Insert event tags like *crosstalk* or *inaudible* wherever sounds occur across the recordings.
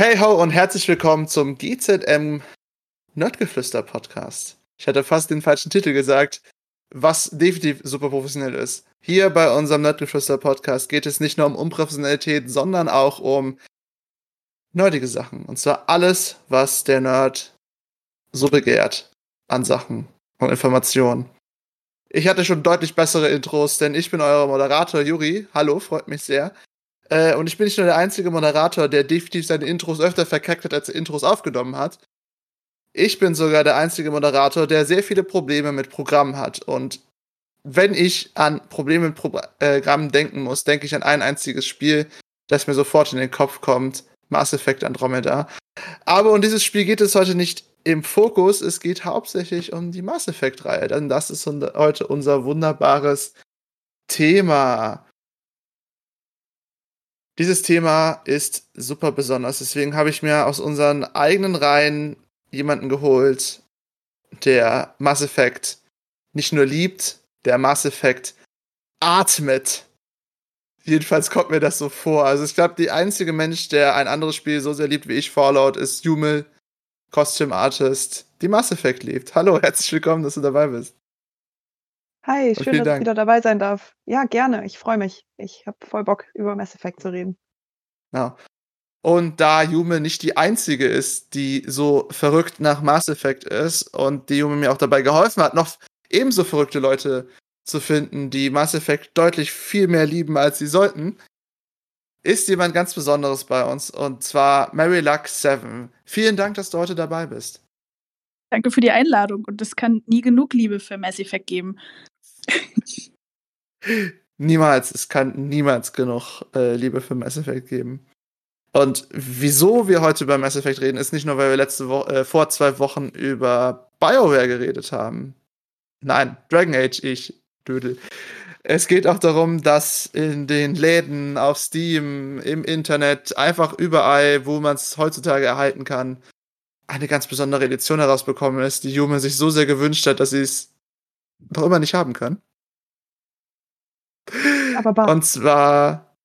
Hey ho und herzlich willkommen zum GZM Nerdgeflüster Podcast. Ich hatte fast den falschen Titel gesagt, was definitiv super professionell ist. Hier bei unserem Nerdgeflüster Podcast geht es nicht nur um Unprofessionalität, sondern auch um nerdige Sachen. Und zwar alles, was der Nerd so begehrt an Sachen und Informationen. Ich hatte schon deutlich bessere Intros, denn ich bin euer Moderator Juri. Hallo, freut mich sehr. Äh, und ich bin nicht nur der einzige Moderator, der definitiv seine Intros öfter verkackt hat, als er Intros aufgenommen hat. Ich bin sogar der einzige Moderator, der sehr viele Probleme mit Programmen hat. Und wenn ich an Probleme mit Programmen denken muss, denke ich an ein einziges Spiel, das mir sofort in den Kopf kommt. Mass Effect Andromeda. Aber um dieses Spiel geht es heute nicht im Fokus. Es geht hauptsächlich um die Mass Effect-Reihe. Denn das ist heute unser wunderbares Thema. Dieses Thema ist super besonders. Deswegen habe ich mir aus unseren eigenen Reihen jemanden geholt, der Mass Effect nicht nur liebt, der Mass Effect atmet. Jedenfalls kommt mir das so vor. Also ich glaube, der einzige Mensch, der ein anderes Spiel so sehr liebt wie ich, Fallout, ist Jumel, Costume Artist, die Mass Effect liebt. Hallo, herzlich willkommen, dass du dabei bist. Hi, schön, dass Dank. ich wieder dabei sein darf. Ja, gerne. Ich freue mich. Ich habe voll Bock, über Mass Effect zu reden. Ja. Und da Yume nicht die einzige ist, die so verrückt nach Mass Effect ist und die Yume mir auch dabei geholfen hat, noch ebenso verrückte Leute zu finden, die Mass Effect deutlich viel mehr lieben, als sie sollten, ist jemand ganz Besonderes bei uns und zwar Mary Luck 7. Vielen Dank, dass du heute dabei bist. Danke für die Einladung und es kann nie genug Liebe für Mass Effect geben. *laughs* niemals, es kann niemals genug äh, Liebe für Mass Effect geben. Und wieso wir heute über Mass Effect reden, ist nicht nur, weil wir letzte Woche, äh, vor zwei Wochen über BioWare geredet haben. Nein, Dragon Age, ich, Dödel. Es geht auch darum, dass in den Läden, auf Steam, im Internet, einfach überall, wo man es heutzutage erhalten kann, eine ganz besondere Edition herausbekommen ist, die Jume sich so sehr gewünscht hat, dass sie es noch immer nicht haben kann. Aber Und zwar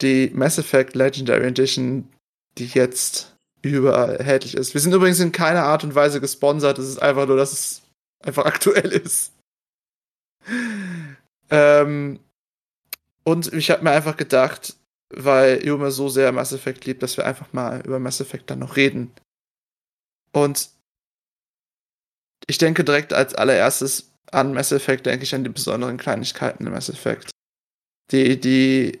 die Mass Effect Legendary Edition, die jetzt überall erhältlich ist. Wir sind übrigens in keiner Art und Weise gesponsert. Es ist einfach nur, dass es einfach *laughs* aktuell ist. Ähm, und ich habe mir einfach gedacht, weil Yuma so sehr Mass Effect liebt, dass wir einfach mal über Mass Effect dann noch reden. Und ich denke direkt als allererstes an Mass Effect denke ich an die besonderen Kleinigkeiten im Mass Effect. Die, die,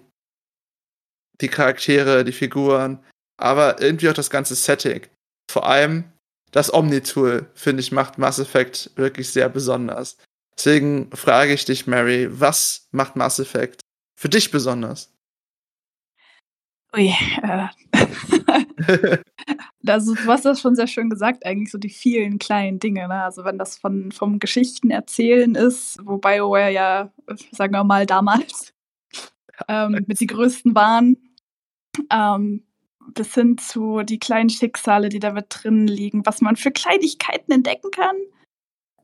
die Charaktere, die Figuren, aber irgendwie auch das ganze Setting. Vor allem das Omni-Tool, finde ich, macht Mass Effect wirklich sehr besonders. Deswegen frage ich dich, Mary, was macht Mass Effect für dich besonders? Ui, äh. *laughs* also, du hast das schon sehr schön gesagt, eigentlich so die vielen kleinen Dinge. Ne? Also wenn das von, vom Geschichten erzählen ist, wo BioWare ja, sagen wir mal, damals ähm, mit die größten waren, ähm, bis hin zu die kleinen Schicksale, die da mit drin liegen, was man für Kleinigkeiten entdecken kann.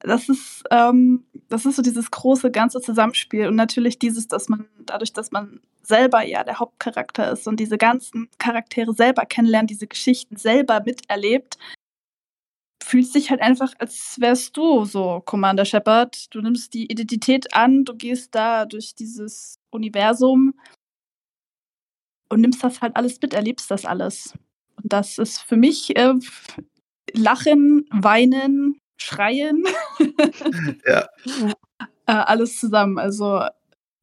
Das ist, ähm, das ist so dieses große ganze Zusammenspiel und natürlich dieses, dass man dadurch, dass man selber ja der Hauptcharakter ist und diese ganzen Charaktere selber kennenlernt, diese Geschichten selber miterlebt, fühlt sich halt einfach, als wärst du so Commander Shepard. Du nimmst die Identität an, du gehst da durch dieses Universum und nimmst das halt alles mit, erlebst das alles. Und das ist für mich äh, Lachen, Weinen, Schreien. ja. *laughs* äh, alles zusammen. Also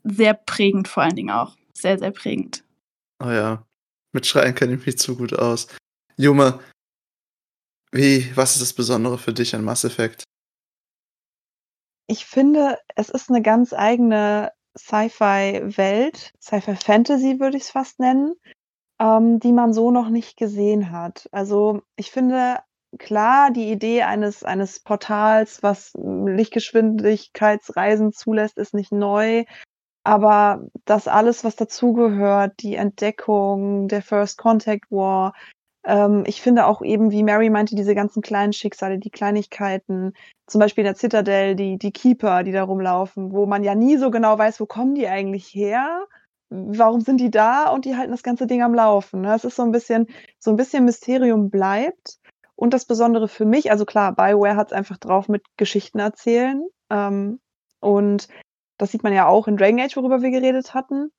sehr prägend vor allen Dingen auch. Sehr, sehr prägend. Oh ja. Mit Schreien kenne ich mich zu gut aus. Junge, wie, was ist das Besondere für dich an Mass Effect? Ich finde, es ist eine ganz eigene Sci-Fi-Welt, Sci-Fi-Fantasy würde ich es fast nennen, ähm, die man so noch nicht gesehen hat. Also ich finde, klar, die Idee eines, eines Portals, was Lichtgeschwindigkeitsreisen zulässt, ist nicht neu. Aber das alles, was dazugehört, die Entdeckung, der First Contact War, ähm, ich finde auch eben, wie Mary meinte, diese ganzen kleinen Schicksale, die Kleinigkeiten, zum Beispiel der Citadel, die, die Keeper, die da rumlaufen, wo man ja nie so genau weiß, wo kommen die eigentlich her. warum sind die da und die halten das ganze Ding am Laufen. Ne? Es ist so ein bisschen, so ein bisschen Mysterium bleibt. Und das Besondere für mich, also klar, Bioware hat es einfach drauf mit Geschichten erzählen. Ähm, und das sieht man ja auch in Dragon Age, worüber wir geredet hatten.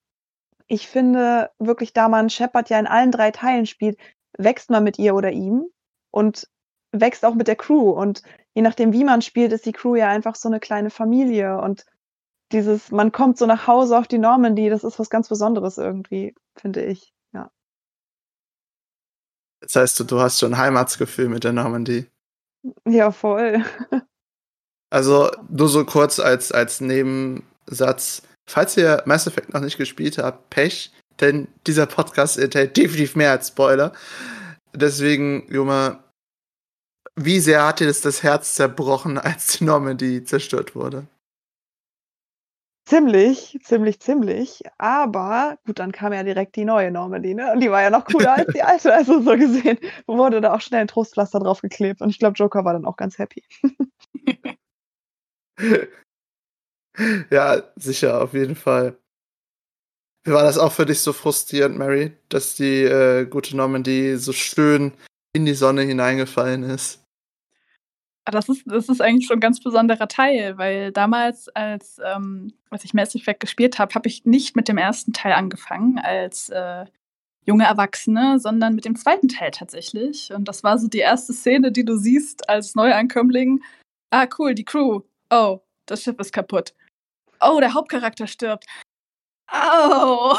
Ich finde wirklich, da man Shepard ja in allen drei Teilen spielt, wächst man mit ihr oder ihm und wächst auch mit der Crew. Und je nachdem, wie man spielt, ist die Crew ja einfach so eine kleine Familie. Und dieses, man kommt so nach Hause auf die Normandy, das ist was ganz Besonderes irgendwie, finde ich. Ja. Das heißt, du, du hast schon Heimatsgefühl mit der Normandie. Ja, voll. *laughs* Also, nur so kurz als, als Nebensatz. Falls ihr Mass Effect noch nicht gespielt habt, Pech, denn dieser Podcast enthält definitiv mehr als Spoiler. Deswegen, Juma, wie sehr hat dir das das Herz zerbrochen, *laughs* als die Normandy zerstört wurde? Ziemlich, ziemlich, ziemlich. Aber gut, dann kam ja direkt die neue Normandy, ne? Und die war ja noch cooler als die alte. Also so gesehen wurde da auch schnell ein Trostpflaster draufgeklebt. Und ich glaube, Joker war dann auch ganz happy. *laughs* *laughs* ja, sicher, auf jeden Fall. Wie war das auch für dich so frustrierend, Mary, dass die äh, gute Normandy so schön in die Sonne hineingefallen ist? Ah, das ist, das ist eigentlich schon ein ganz besonderer Teil, weil damals, als, ähm, als ich Mass Effect gespielt habe, habe ich nicht mit dem ersten Teil angefangen als äh, junge Erwachsene, sondern mit dem zweiten Teil tatsächlich. Und das war so die erste Szene, die du siehst als Neuankömmling. Ah, cool, die Crew. Oh, das Schiff ist kaputt. Oh, der Hauptcharakter stirbt. Oh.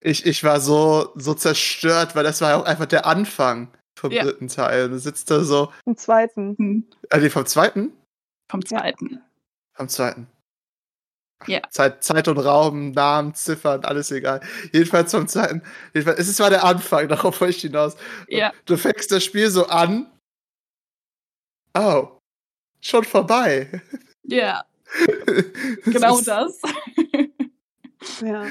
Ich, ich war so, so zerstört, weil das war ja auch einfach der Anfang vom ja. dritten Teil. Du sitzt da so. Vom zweiten. Hm. Also vom zweiten? Vom zweiten. Ja. Vom zweiten. Ja. Zeit, Zeit und Raum, Namen, Ziffern, alles egal. Jedenfalls vom zweiten. Jedenfalls, es ist zwar der Anfang, *laughs* darauf wollte ich hinaus. Ja. Du fängst das Spiel so an. Oh. Schon vorbei. Ja. Genau das. *laughs* ja.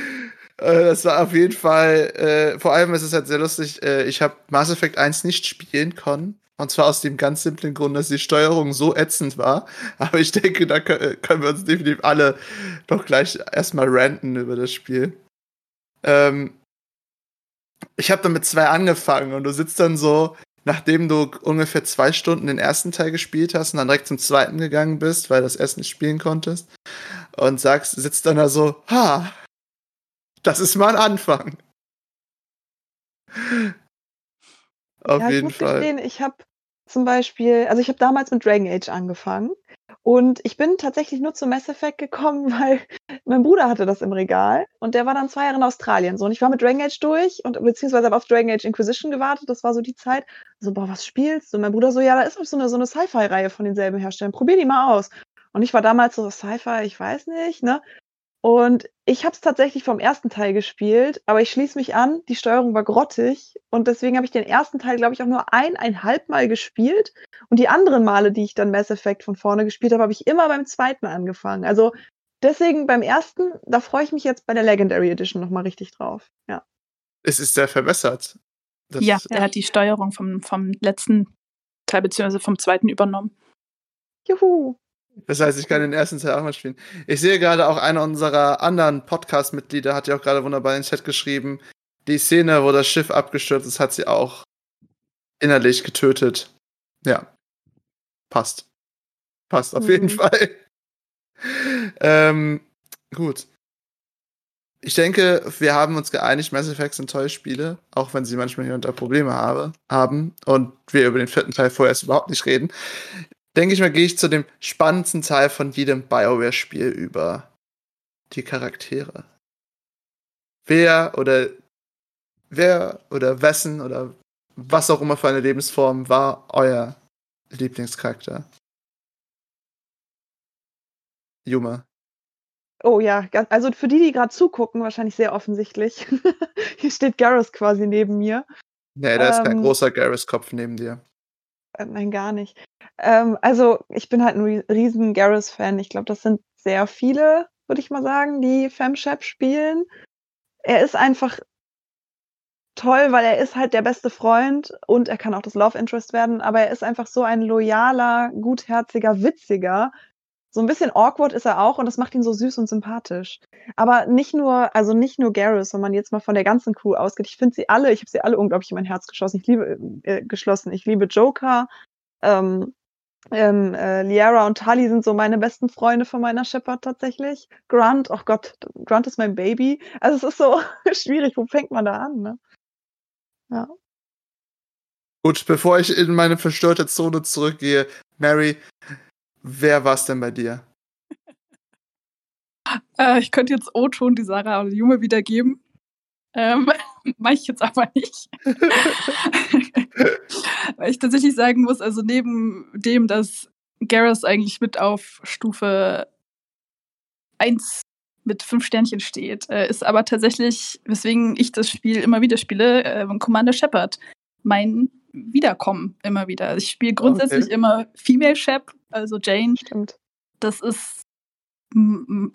Äh, das war auf jeden Fall, äh, vor allem ist es halt sehr lustig, äh, ich habe Mass Effect 1 nicht spielen können. Und zwar aus dem ganz simplen Grund, dass die Steuerung so ätzend war. *laughs* Aber ich denke, da können wir uns definitiv alle doch gleich erstmal ranten über das Spiel. Ähm, ich habe damit zwei angefangen und du sitzt dann so, nachdem du ungefähr zwei Stunden den ersten Teil gespielt hast und dann direkt zum zweiten gegangen bist, weil du das erst nicht spielen konntest, und sagst, sitzt dann da so, ha, das ist mal ein Anfang. Auf ja, jeden ich Fall. Gestehen, ich habe zum Beispiel, also ich habe damals mit Dragon Age angefangen und ich bin tatsächlich nur zu Mass Effect gekommen, *laughs* weil mein Bruder hatte das im Regal und der war dann zwei Jahre in Australien. So, und ich war mit Dragon Age durch und beziehungsweise habe auf Dragon Age Inquisition gewartet. Das war so die Zeit. So, boah, was spielst du? Und mein Bruder so, ja, da ist so eine, so eine Sci-Fi-Reihe von denselben Herstellern. Probier die mal aus. Und ich war damals so, Sci-Fi, ich weiß nicht, ne? Und ich habe es tatsächlich vom ersten Teil gespielt, aber ich schließe mich an, die Steuerung war grottig und deswegen habe ich den ersten Teil, glaube ich, auch nur eineinhalb Mal gespielt und die anderen Male, die ich dann Mass Effect von vorne gespielt habe, habe ich immer beim zweiten angefangen. Also deswegen beim ersten, da freue ich mich jetzt bei der Legendary Edition nochmal richtig drauf. Ja. Es ist sehr verbessert. Das ja, er hat die Steuerung vom, vom letzten Teil beziehungsweise vom zweiten übernommen. Juhu. Das heißt, ich kann den ersten Teil auch mal spielen. Ich sehe gerade auch einer unserer anderen Podcast-Mitglieder hat ja auch gerade wunderbar in den Chat geschrieben, die Szene, wo das Schiff abgestürzt ist, hat sie auch innerlich getötet. Ja. Passt. Passt auf mhm. jeden Fall. ähm, gut. Ich denke, wir haben uns geeinigt, Mass Effect sind tolle Spiele, auch wenn sie manchmal hier und da Probleme habe, haben und wir über den vierten Teil vorerst überhaupt nicht reden denke ich mal, gehe ich zu dem spannendsten Teil von jedem BioWare-Spiel über. Die Charaktere. Wer oder wer oder wessen oder was auch immer für eine Lebensform war euer Lieblingscharakter? Juma. Oh ja, also für die, die gerade zugucken, wahrscheinlich sehr offensichtlich. *laughs* Hier steht Garrus quasi neben mir. Nee, da ähm, ist kein ähm, großer Garrus-Kopf neben dir. Äh, nein, gar nicht. Ähm, also ich bin halt ein riesen Garrus-Fan. Ich glaube, das sind sehr viele, würde ich mal sagen, die Femshep spielen. Er ist einfach toll, weil er ist halt der beste Freund und er kann auch das Love Interest werden, aber er ist einfach so ein loyaler, gutherziger, witziger, So ein bisschen awkward ist er auch und das macht ihn so süß und sympathisch. Aber nicht nur, also nicht nur Garrus, wenn man jetzt mal von der ganzen Crew ausgeht. Ich finde sie alle, ich habe sie alle unglaublich in mein Herz geschossen. Ich liebe äh, geschlossen. Ich liebe Joker. Ähm, ähm, äh, Liara und Tali sind so meine besten Freunde von meiner Shepard tatsächlich. Grunt, oh Gott, Grunt ist mein Baby. Also es ist so *laughs* schwierig, wo fängt man da an, ne? Ja. Gut, bevor ich in meine verstörte Zone zurückgehe, Mary, wer war es denn bei dir? *laughs* Äh, ich könnte jetzt O-Ton die Sarah oder die Junge wiedergeben. Ähm, *laughs* Mache ich jetzt aber nicht. *laughs* Weil ich tatsächlich sagen muss, also neben dem, dass Garrus eigentlich mit auf Stufe 1 mit fünf Sternchen steht, äh, ist aber tatsächlich, weswegen ich das Spiel immer wieder spiele, äh, Commander Shepard. Mein Wiederkommen immer wieder. Also ich spiele grundsätzlich okay. immer Female Shep, also Jane. Stimmt. Das ist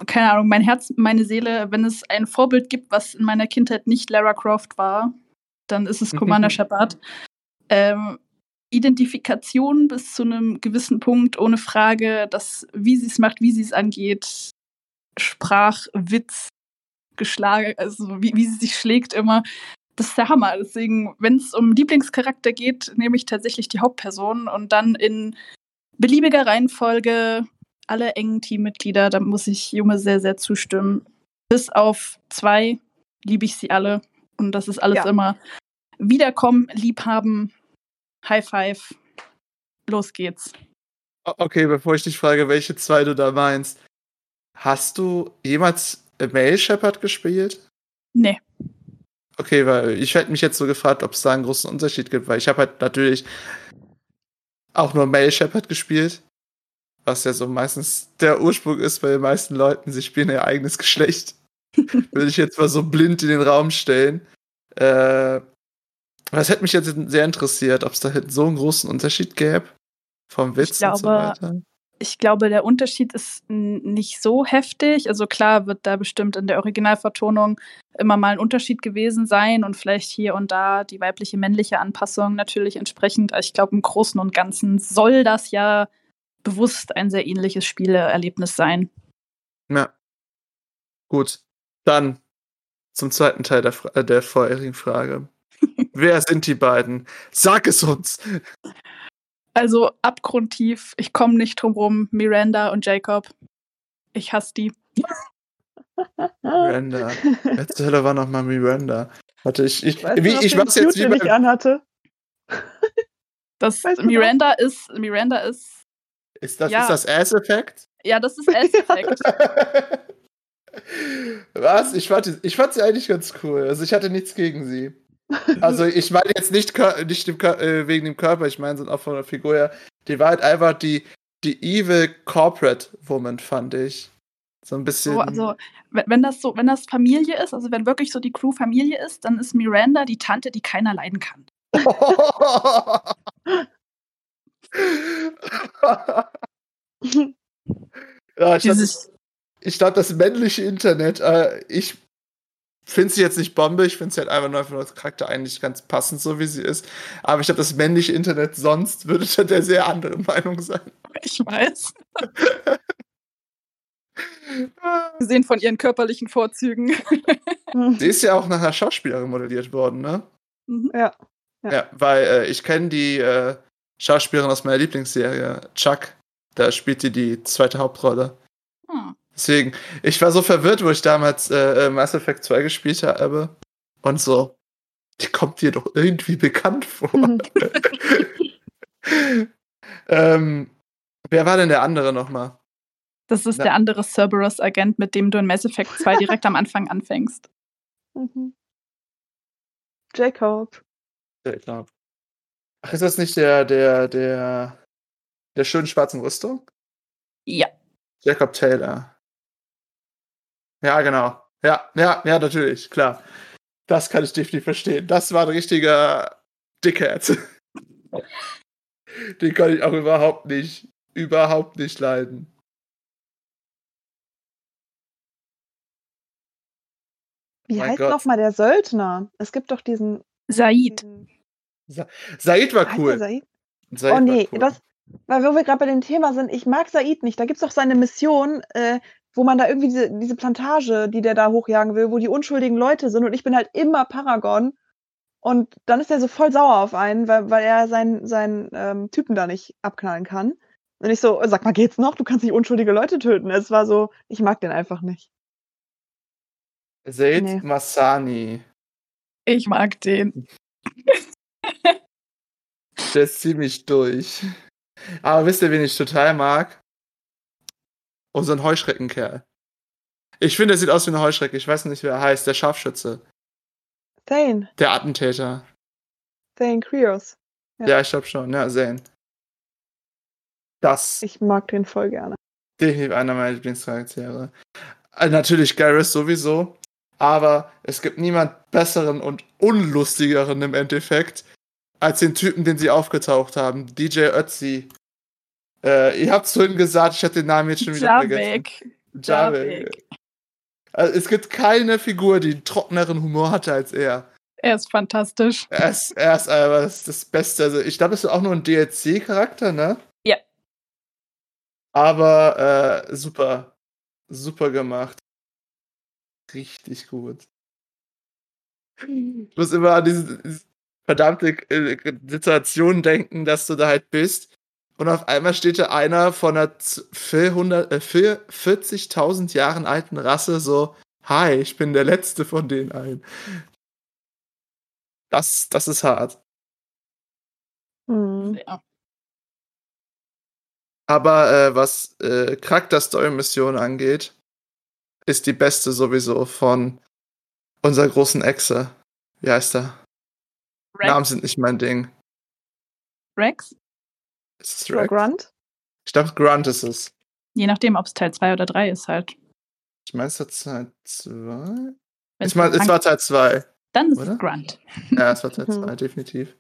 keine Ahnung, mein Herz, meine Seele, wenn es ein Vorbild gibt, was in meiner Kindheit nicht Lara Croft war, dann ist es *laughs* Commander Shepard. Ähm, Identifikation bis zu einem gewissen Punkt, ohne Frage, dass, wie sie es macht, wie sie es angeht, Sprach, Witz, Geschlage, also wie, wie sie sich schlägt immer, das ist der Hammer. Deswegen, wenn es um Lieblingscharakter geht, nehme ich tatsächlich die Hauptperson und dann in beliebiger Reihenfolge alle engen Teammitglieder, da muss ich Junge sehr, sehr zustimmen. Bis auf zwei liebe ich sie alle. Und das ist alles ja. immer Wiederkommen, Liebhaben, High Five. Los geht's. Okay, bevor ich dich frage, welche zwei du da meinst. Hast du jemals Mail Shepard gespielt? Nee. Okay, weil ich hätte mich jetzt so gefragt, ob es da einen großen Unterschied gibt, weil ich habe halt natürlich auch nur Mail Shepard gespielt was ja so meistens der Ursprung ist bei den meisten Leuten, sie spielen ihr eigenes Geschlecht. *laughs* Würde ich jetzt mal so blind in den Raum stellen. Äh, das hätte mich jetzt sehr interessiert, ob es da so einen großen Unterschied gäbe vom Witz glaube, und so weiter. Ich glaube, der Unterschied ist nicht so heftig. Also klar wird da bestimmt in der Originalvertonung immer mal ein Unterschied gewesen sein und vielleicht hier und da die weibliche, männliche Anpassung natürlich entsprechend. Ich glaube, im Großen und Ganzen soll das ja bewusst ein sehr ähnliches Spieleerlebnis sein. Ja. Gut. Dann zum zweiten Teil der, Fra der vorherigen Frage. *laughs* Wer sind die beiden? Sag es uns! Also abgrundtief, ich komme nicht drum rum. Miranda und Jacob. Ich hasse die. Miranda. Zur Hölle war nochmal Miranda? Warte, ich, ich, weißt wie, du, ich mach's jetzt wie ich anhatte. Das weißt Miranda ist, Miranda ist ist das, ja. ist das Ass-Effekt? Ja, das ist Ass-Effekt. *laughs* Was? Ich fand, ich fand sie eigentlich ganz cool. Also ich hatte nichts gegen sie. Also ich meine jetzt nicht, nicht dem, äh, wegen dem Körper, ich meine, sind auch von der Figur her. Die war halt einfach die, die evil Corporate Woman, fand ich. So ein bisschen. So, also, wenn das so, wenn das Familie ist, also wenn wirklich so die Crew Familie ist, dann ist Miranda die Tante, die keiner leiden kann. *laughs* ja, ich *laughs* glaube, ich glaub, das männliche Internet, äh, ich finde sie jetzt nicht Bombe, ich finde sie halt einfach nur von das Charakter eigentlich ganz passend, so wie sie ist. Aber ich glaube, das männliche Internet sonst würde dann der sehr andere Meinung sein. Ich weiß. *laughs* Gesehen von ihren körperlichen Vorzügen. sie ist ja auch nach einer Schauspielerin modelliert worden, ne? Mhm. Ja. Ja, ja weil äh, ich kenne die äh, Schauspielerin aus meiner Lieblingsserie, Chuck. Da spielt die die zweite Hauptrolle. Deswegen, ich war so verwirrt, wo ich damals äh, äh Mass Effect 2 gespielt habe. Und so, die kommt dir doch irgendwie bekannt vor. *laughs* *laughs* ähm, wer war denn der andere nochmal? Das ist ja. der andere Cerberus-Agent, mit dem du in Mass Effect 2 direkt am Anfang anfängst. *laughs* Mhm. Jacob. Jacob. Ach, ist das nicht der, der, der, der schönen schwarzen Rüstung? Ja. Jacob Taylor. Ja, genau. Ja, ja, ja, natürlich, klar. Das kann ich definitiv verstehen. Das war ein richtiger Dickhead. *laughs* Den kann ich auch überhaupt nicht, überhaupt nicht leiden. Wie mein heißt nochmal der Söldner? Es gibt doch diesen. Said. Sa Said war cool. Said? Said oh nee, cool. das, Weil wo wir gerade bei dem Thema sind, ich mag Said nicht. Da gibt's doch seine Mission, äh, wo man da irgendwie diese, diese Plantage, die der da hochjagen will, wo die unschuldigen Leute sind und ich bin halt immer Paragon. Und dann ist er so voll sauer auf einen, weil, weil er seinen, seinen ähm, Typen da nicht abknallen kann. Und ich so, sag mal, geht's noch? Du kannst nicht unschuldige Leute töten. Es war so, ich mag den einfach nicht. Seid Nee. Masani. Ich mag den. Der ist ziemlich durch. Aber wisst ihr, wen ich total mag? Unseren Heuschreckenkerl. Ich finde, er sieht aus wie eine Heuschrecke. Ich weiß nicht, wer er heißt. Der Scharfschütze. Thane, Der Attentäter. Thane Krios. Ja. Ja, ich glaube schon. Ja, Zane. Das Ich mag den voll gerne. definitiv einer meiner Lieblingscharaktere. Äh, Natürlich Garrus sowieso. Aber es gibt niemand besseren und unlustigeren im Endeffekt als den Typen, den sie aufgetaucht haben. DJ Ötzi. Äh, ihr habt vorhin gesagt, ich hätte den Namen jetzt schon wieder vergessen. Javik. Javik. Also, es gibt keine Figur, die einen trockeneren Humor hatte als er. Er ist fantastisch. Er ist, er ist aber das, das Beste. Also ich glaube, das ist auch nur ein DLC-Charakter, ne? Ja. Aber äh, super. Super gemacht. Richtig gut. Ich muss immer an diese, diese verdammte äh, Situation denken, dass du da halt bist. Und auf einmal steht da einer von einer z- 400 äh, 4 40.000 Jahren alten Rasse so, hi, ich bin der Letzte von den allen. Das, das ist hart. Hm. Ja. Aber äh, was äh, Charakter-Story-Mission angeht, ist die beste sowieso von unserer großen Echse. Wie heißt er? Namen Rex. sind nicht mein Ding. Rex? Ist es Oder Rex? Grunt? Ich glaube, Grunt ist es. Je nachdem, ob es Teil 2 oder 3 ist halt. Ich meine, es ist Teil 2. Wenn's Ich meine, es war Teil 2. Dann ist oder? es Grunt. *laughs* Ja, es war Teil Mhm. 2, definitiv.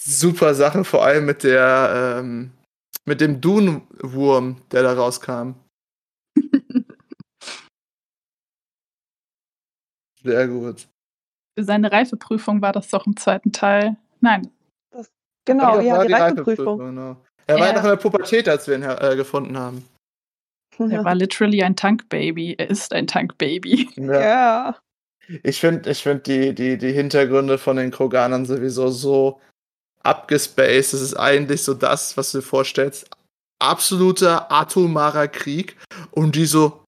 Super Sache, vor allem mit der, ähm, mit dem Dune-Wurm, der da rauskam. *laughs* Sehr gut. Für seine Reifeprüfung war das doch im zweiten Teil. Nein. Genau, ja, war die Reifeprüfung. Genau. Er war Ja. noch in der Pubertät, als wir ihn äh, gefunden haben. Er war literally ein Tankbaby. Er ist ein Tankbaby. Ja. Ich finde ich find die, die, die Hintergründe von den Kroganern sowieso so abgespaced. Es ist eigentlich so das, was du dir vorstellst. Absoluter atomarer Krieg. Und die so,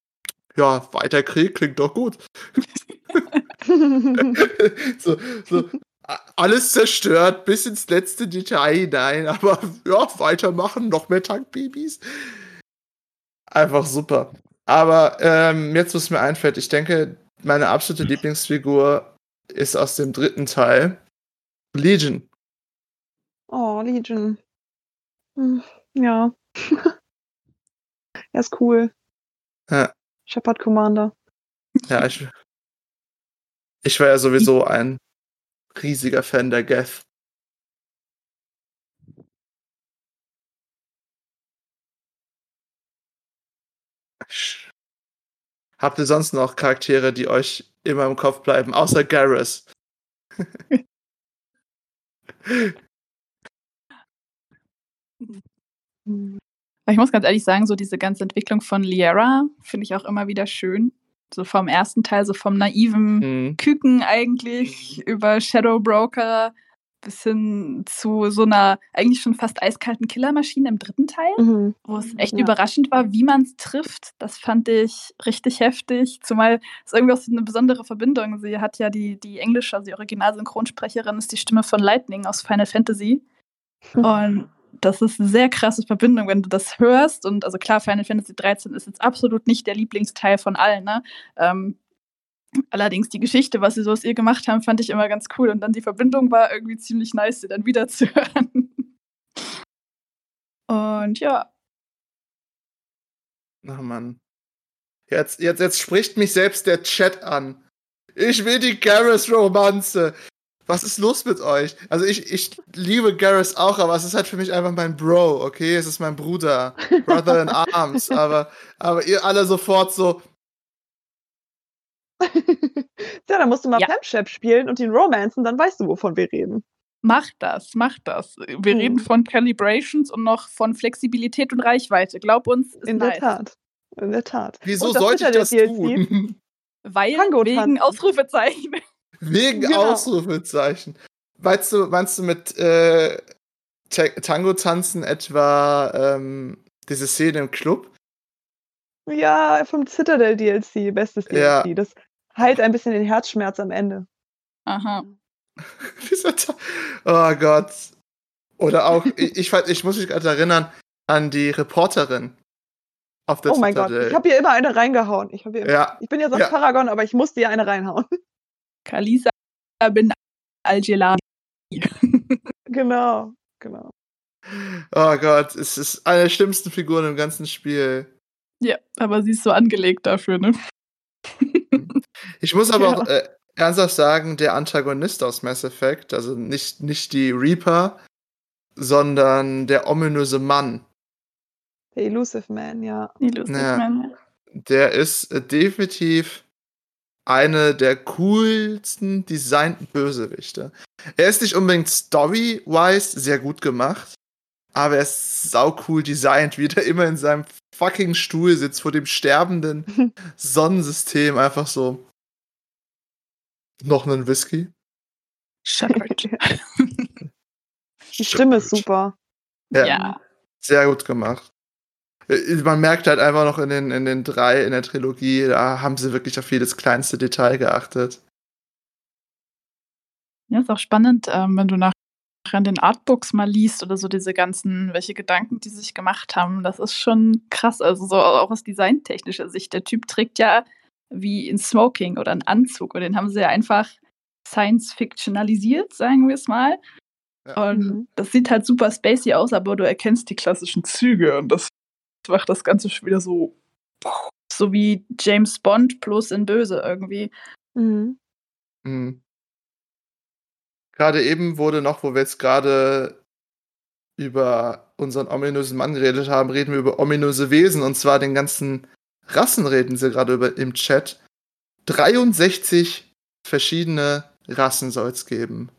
ja, weiter Krieg klingt doch gut. *laughs* *laughs* so, so, alles zerstört bis ins letzte Detail hinein, *laughs* aber ja, weitermachen, noch mehr Tankbabys. Einfach super. Aber ähm, jetzt, was mir einfällt, ich denke, meine absolute Lieblingsfigur ist aus dem dritten Teil Legion. oh, Legion. Hm, Ja. *laughs* er ist cool. Ja. Shepard Commander. Ja, ich, ich war ja sowieso ein riesiger Fan der Geth. Habt ihr sonst noch Charaktere, die euch immer im Kopf bleiben, außer Garrus? *laughs* Ich muss ganz ehrlich sagen, so diese ganze Entwicklung von Liera finde ich auch immer wieder schön. So vom ersten Teil, so vom naiven Hm. Küken eigentlich über Shadow Broker bis hin zu so einer eigentlich schon fast eiskalten Killermaschine im dritten Teil, Mhm. wo es echt Ja. überraschend war, wie man es trifft. Das fand ich richtig heftig. Zumal es irgendwie auch so eine besondere Verbindung. Sie hat ja die, die englische, also die Originalsynchronsprecherin, ist die Stimme von Lightning aus Final Fantasy. *laughs* Und das ist eine sehr krasse Verbindung, wenn du das hörst. Und also klar, Final Fantasy 13 ist jetzt absolut nicht der Lieblingsteil von allen, ne? Ähm, allerdings die Geschichte, was sie so aus ihr gemacht haben, fand ich immer ganz cool. Und dann die Verbindung war irgendwie ziemlich nice, sie dann wieder zu *laughs* hören. Und ja, Ach Mann. Jetzt, jetzt, jetzt spricht mich selbst der Chat an. Ich will die Garrus-Romanze. Was ist los mit euch? Also ich, ich liebe Garrus auch, aber es ist halt für mich einfach mein Bro, okay? Es ist mein Bruder. Brother in Arms. *laughs* Aber, aber ihr alle sofort so, *laughs* ja, dann musst du mal Ja. Femshep spielen und den Romancen, dann weißt du, wovon wir reden. Mach das, mach das. Wir Mhm. reden von Calibrations und noch von Flexibilität und Reichweite. Glaub uns, ist In nice. der Tat. In der Tat. Wieso sollte ich das Citadel-DLC? tun? *laughs* Weil Tango wegen tanzen. Ausrufezeichen. Wegen Genau. Ausrufezeichen. Meinst du, meinst du mit äh, Ta Tango tanzen etwa ähm, diese Szene im Club? Ja, vom Citadel DLC, bestes Ja. DLC. Das heilt ein bisschen den Herzschmerz am Ende. Aha. *laughs* Oh Gott. Oder auch, *laughs* ich, ich, ich muss mich gerade erinnern an die Reporterin auf der oh mein Gott, Zitadelle. ich habe hier immer eine reingehauen. Ich, hier, ja, ich bin jetzt auf Ja. Paragon, aber ich musste hier eine reinhauen. *laughs* Kalisa bin Al-Jelani. *laughs* genau, genau. oh Gott, es ist eine der schlimmsten Figuren im ganzen Spiel. ja, aber sie ist so angelegt dafür, ne? *laughs* Ich muss aber Ja. auch äh, ernsthaft sagen, der Antagonist aus Mass Effect, also nicht, nicht die Reaper, sondern der ominöse Mann, Der Elusive Man, ja. Lustig, Ja. man. der ist äh, definitiv eine der coolsten designten Bösewichte. Er ist nicht unbedingt story-wise sehr gut gemacht, aber er ist sau cool designt, wie der immer in seinem fucking Stuhl sitzt vor dem sterbenden *laughs* Sonnensystem, einfach so. Noch einen Whisky? Shepard. *laughs* *laughs* Die Stimme ist super. Ja, ja. sehr gut gemacht. Äh, Man merkt halt einfach noch in den, in den drei, in der Trilogie, da haben sie wirklich auf jedes kleinste Detail geachtet. Ja, ist auch spannend, ähm, wenn du nachher in den Artbooks mal liest oder so diese ganzen, welche Gedanken die sich gemacht haben. Das ist schon krass. Also so auch aus designtechnischer Sicht. Der Typ trägt ja wie ein Smoking oder einen Anzug und den haben sie ja einfach science-fictionalisiert, sagen wir es mal. Ja. Und das sieht halt super spacey aus, aber du erkennst die klassischen Züge und das macht das Ganze schon wieder so, so wie James Bond plus in Böse irgendwie. Mhm. Mhm. Gerade eben wurde noch, wo wir jetzt gerade über unseren ominösen Mann geredet haben, reden wir über ominöse Wesen und zwar den ganzen Rassen reden sie gerade über im Chat. 63 verschiedene Rassen soll es geben.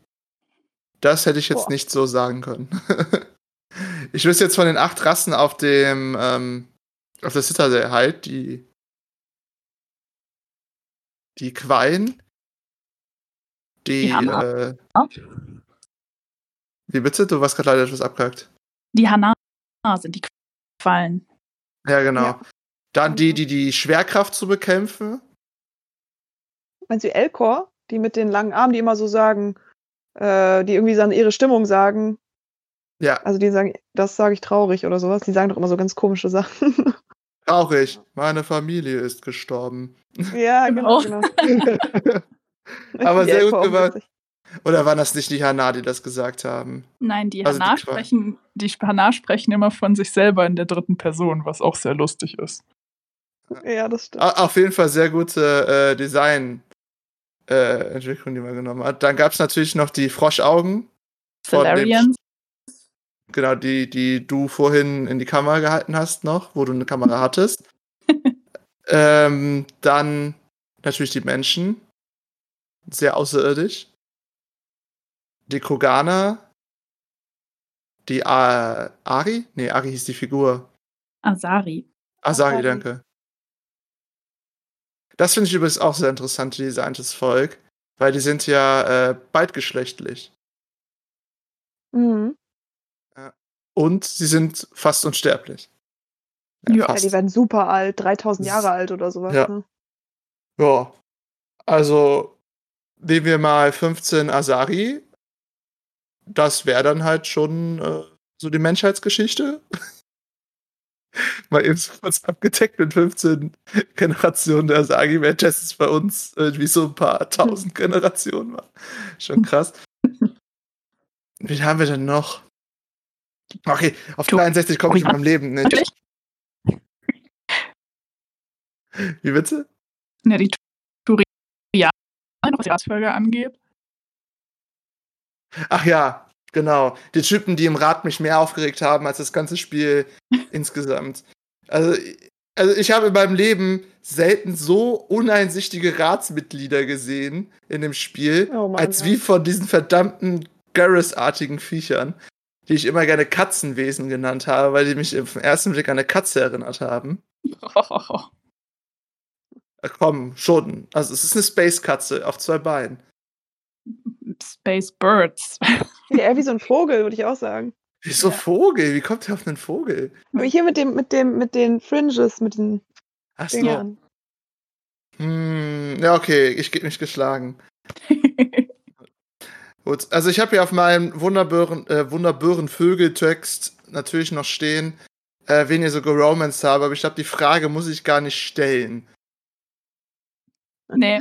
Das hätte ich jetzt Boah. nicht so sagen können. *laughs* ich wüsste jetzt von den acht Rassen auf dem ähm, auf der Citadel halt die die Quain, die, Die äh, wie bitte? Du warst gerade leider etwas abgehackt. Die Hana sind die Quallen. Ja, genau. Ja. Dann die, die die Schwerkraft zu bekämpfen. Meinst du Elcor? Die mit den langen Armen, die immer so sagen, äh, die irgendwie dann ihre Stimmung sagen. Ja, Also die sagen, das sage ich traurig oder sowas. Die sagen doch immer so ganz komische Sachen. *laughs* traurig. Meine Familie ist gestorben. ja, genau, genau. *laughs* *laughs* Aber Die sehr gut gemacht. Oder waren das nicht die Hana, die das gesagt haben? Nein, die Also die Hana sprechen, die Hana sprechen immer von sich selber in der dritten Person, was auch sehr lustig ist. Ja, das stimmt. Auf jeden Fall sehr gute äh, Design-Entwicklung, die man genommen hat. Dann gab es natürlich noch die Froschaugen. Solarians. Genau, die, die du vorhin in die Kamera gehalten hast noch, wo du eine Kamera hattest. *laughs* ähm, dann natürlich die Menschen. Sehr außerirdisch. Die Kogana. Die A Ari? Nee, Ari hieß die Figur. Asari. Asari, Asari. danke. Das finde ich übrigens auch sehr interessant, designtes Volk, weil die sind ja äh, beidgeschlechtlich. Mhm. Und sie sind fast unsterblich. Ja. Ja, fast. die werden super alt, 3000 Jahre alt oder sowas. Ja. Ne? Ja. Also, nehmen wir mal 15 Asari. Das wäre dann halt schon äh, so die Menschheitsgeschichte. *laughs* mal eben so kurz abgedeckt mit 15 Generationen der Asari, während das bei uns irgendwie so ein paar tausend *laughs* Generationen war. Schon krass. *laughs* Wie haben wir denn noch? Okay, auf Du- 63 komme ich in meinem Leben nicht. Natürlich. Wie bitte? Ja, die Turianer, was die Ratsfolge angeht. Ach ja, genau. Die Typen, die im Rat mich mehr aufgeregt haben als das ganze Spiel *laughs* insgesamt. Also, also ich habe in meinem Leben selten so uneinsichtige Ratsmitglieder gesehen in dem Spiel, Oh Mann, als wie von diesen verdammten Garrus-artigen Viechern, die ich immer gerne Katzenwesen genannt habe, weil die mich auf den ersten Blick an eine Katze erinnert haben. *laughs* Äh, komm, schon. Also es ist eine Space-Katze auf zwei Beinen. Space Birds. Ja, eher wie so ein Vogel, würde ich auch sagen. Wieso Vogel? Wie kommt der auf einen Vogel? Aber hier mit dem, mit dem, mit den Fringes, mit den Ach so. Dingern. Hm, ja, okay, ich gebe mich geschlagen. *laughs* Gut, also ich habe hier auf meinem wunderbaren, äh, wunderbaren Vögeltext natürlich noch stehen, äh, wen ihr so geromanced habe, aber ich glaube, die Frage muss ich gar nicht stellen. nee.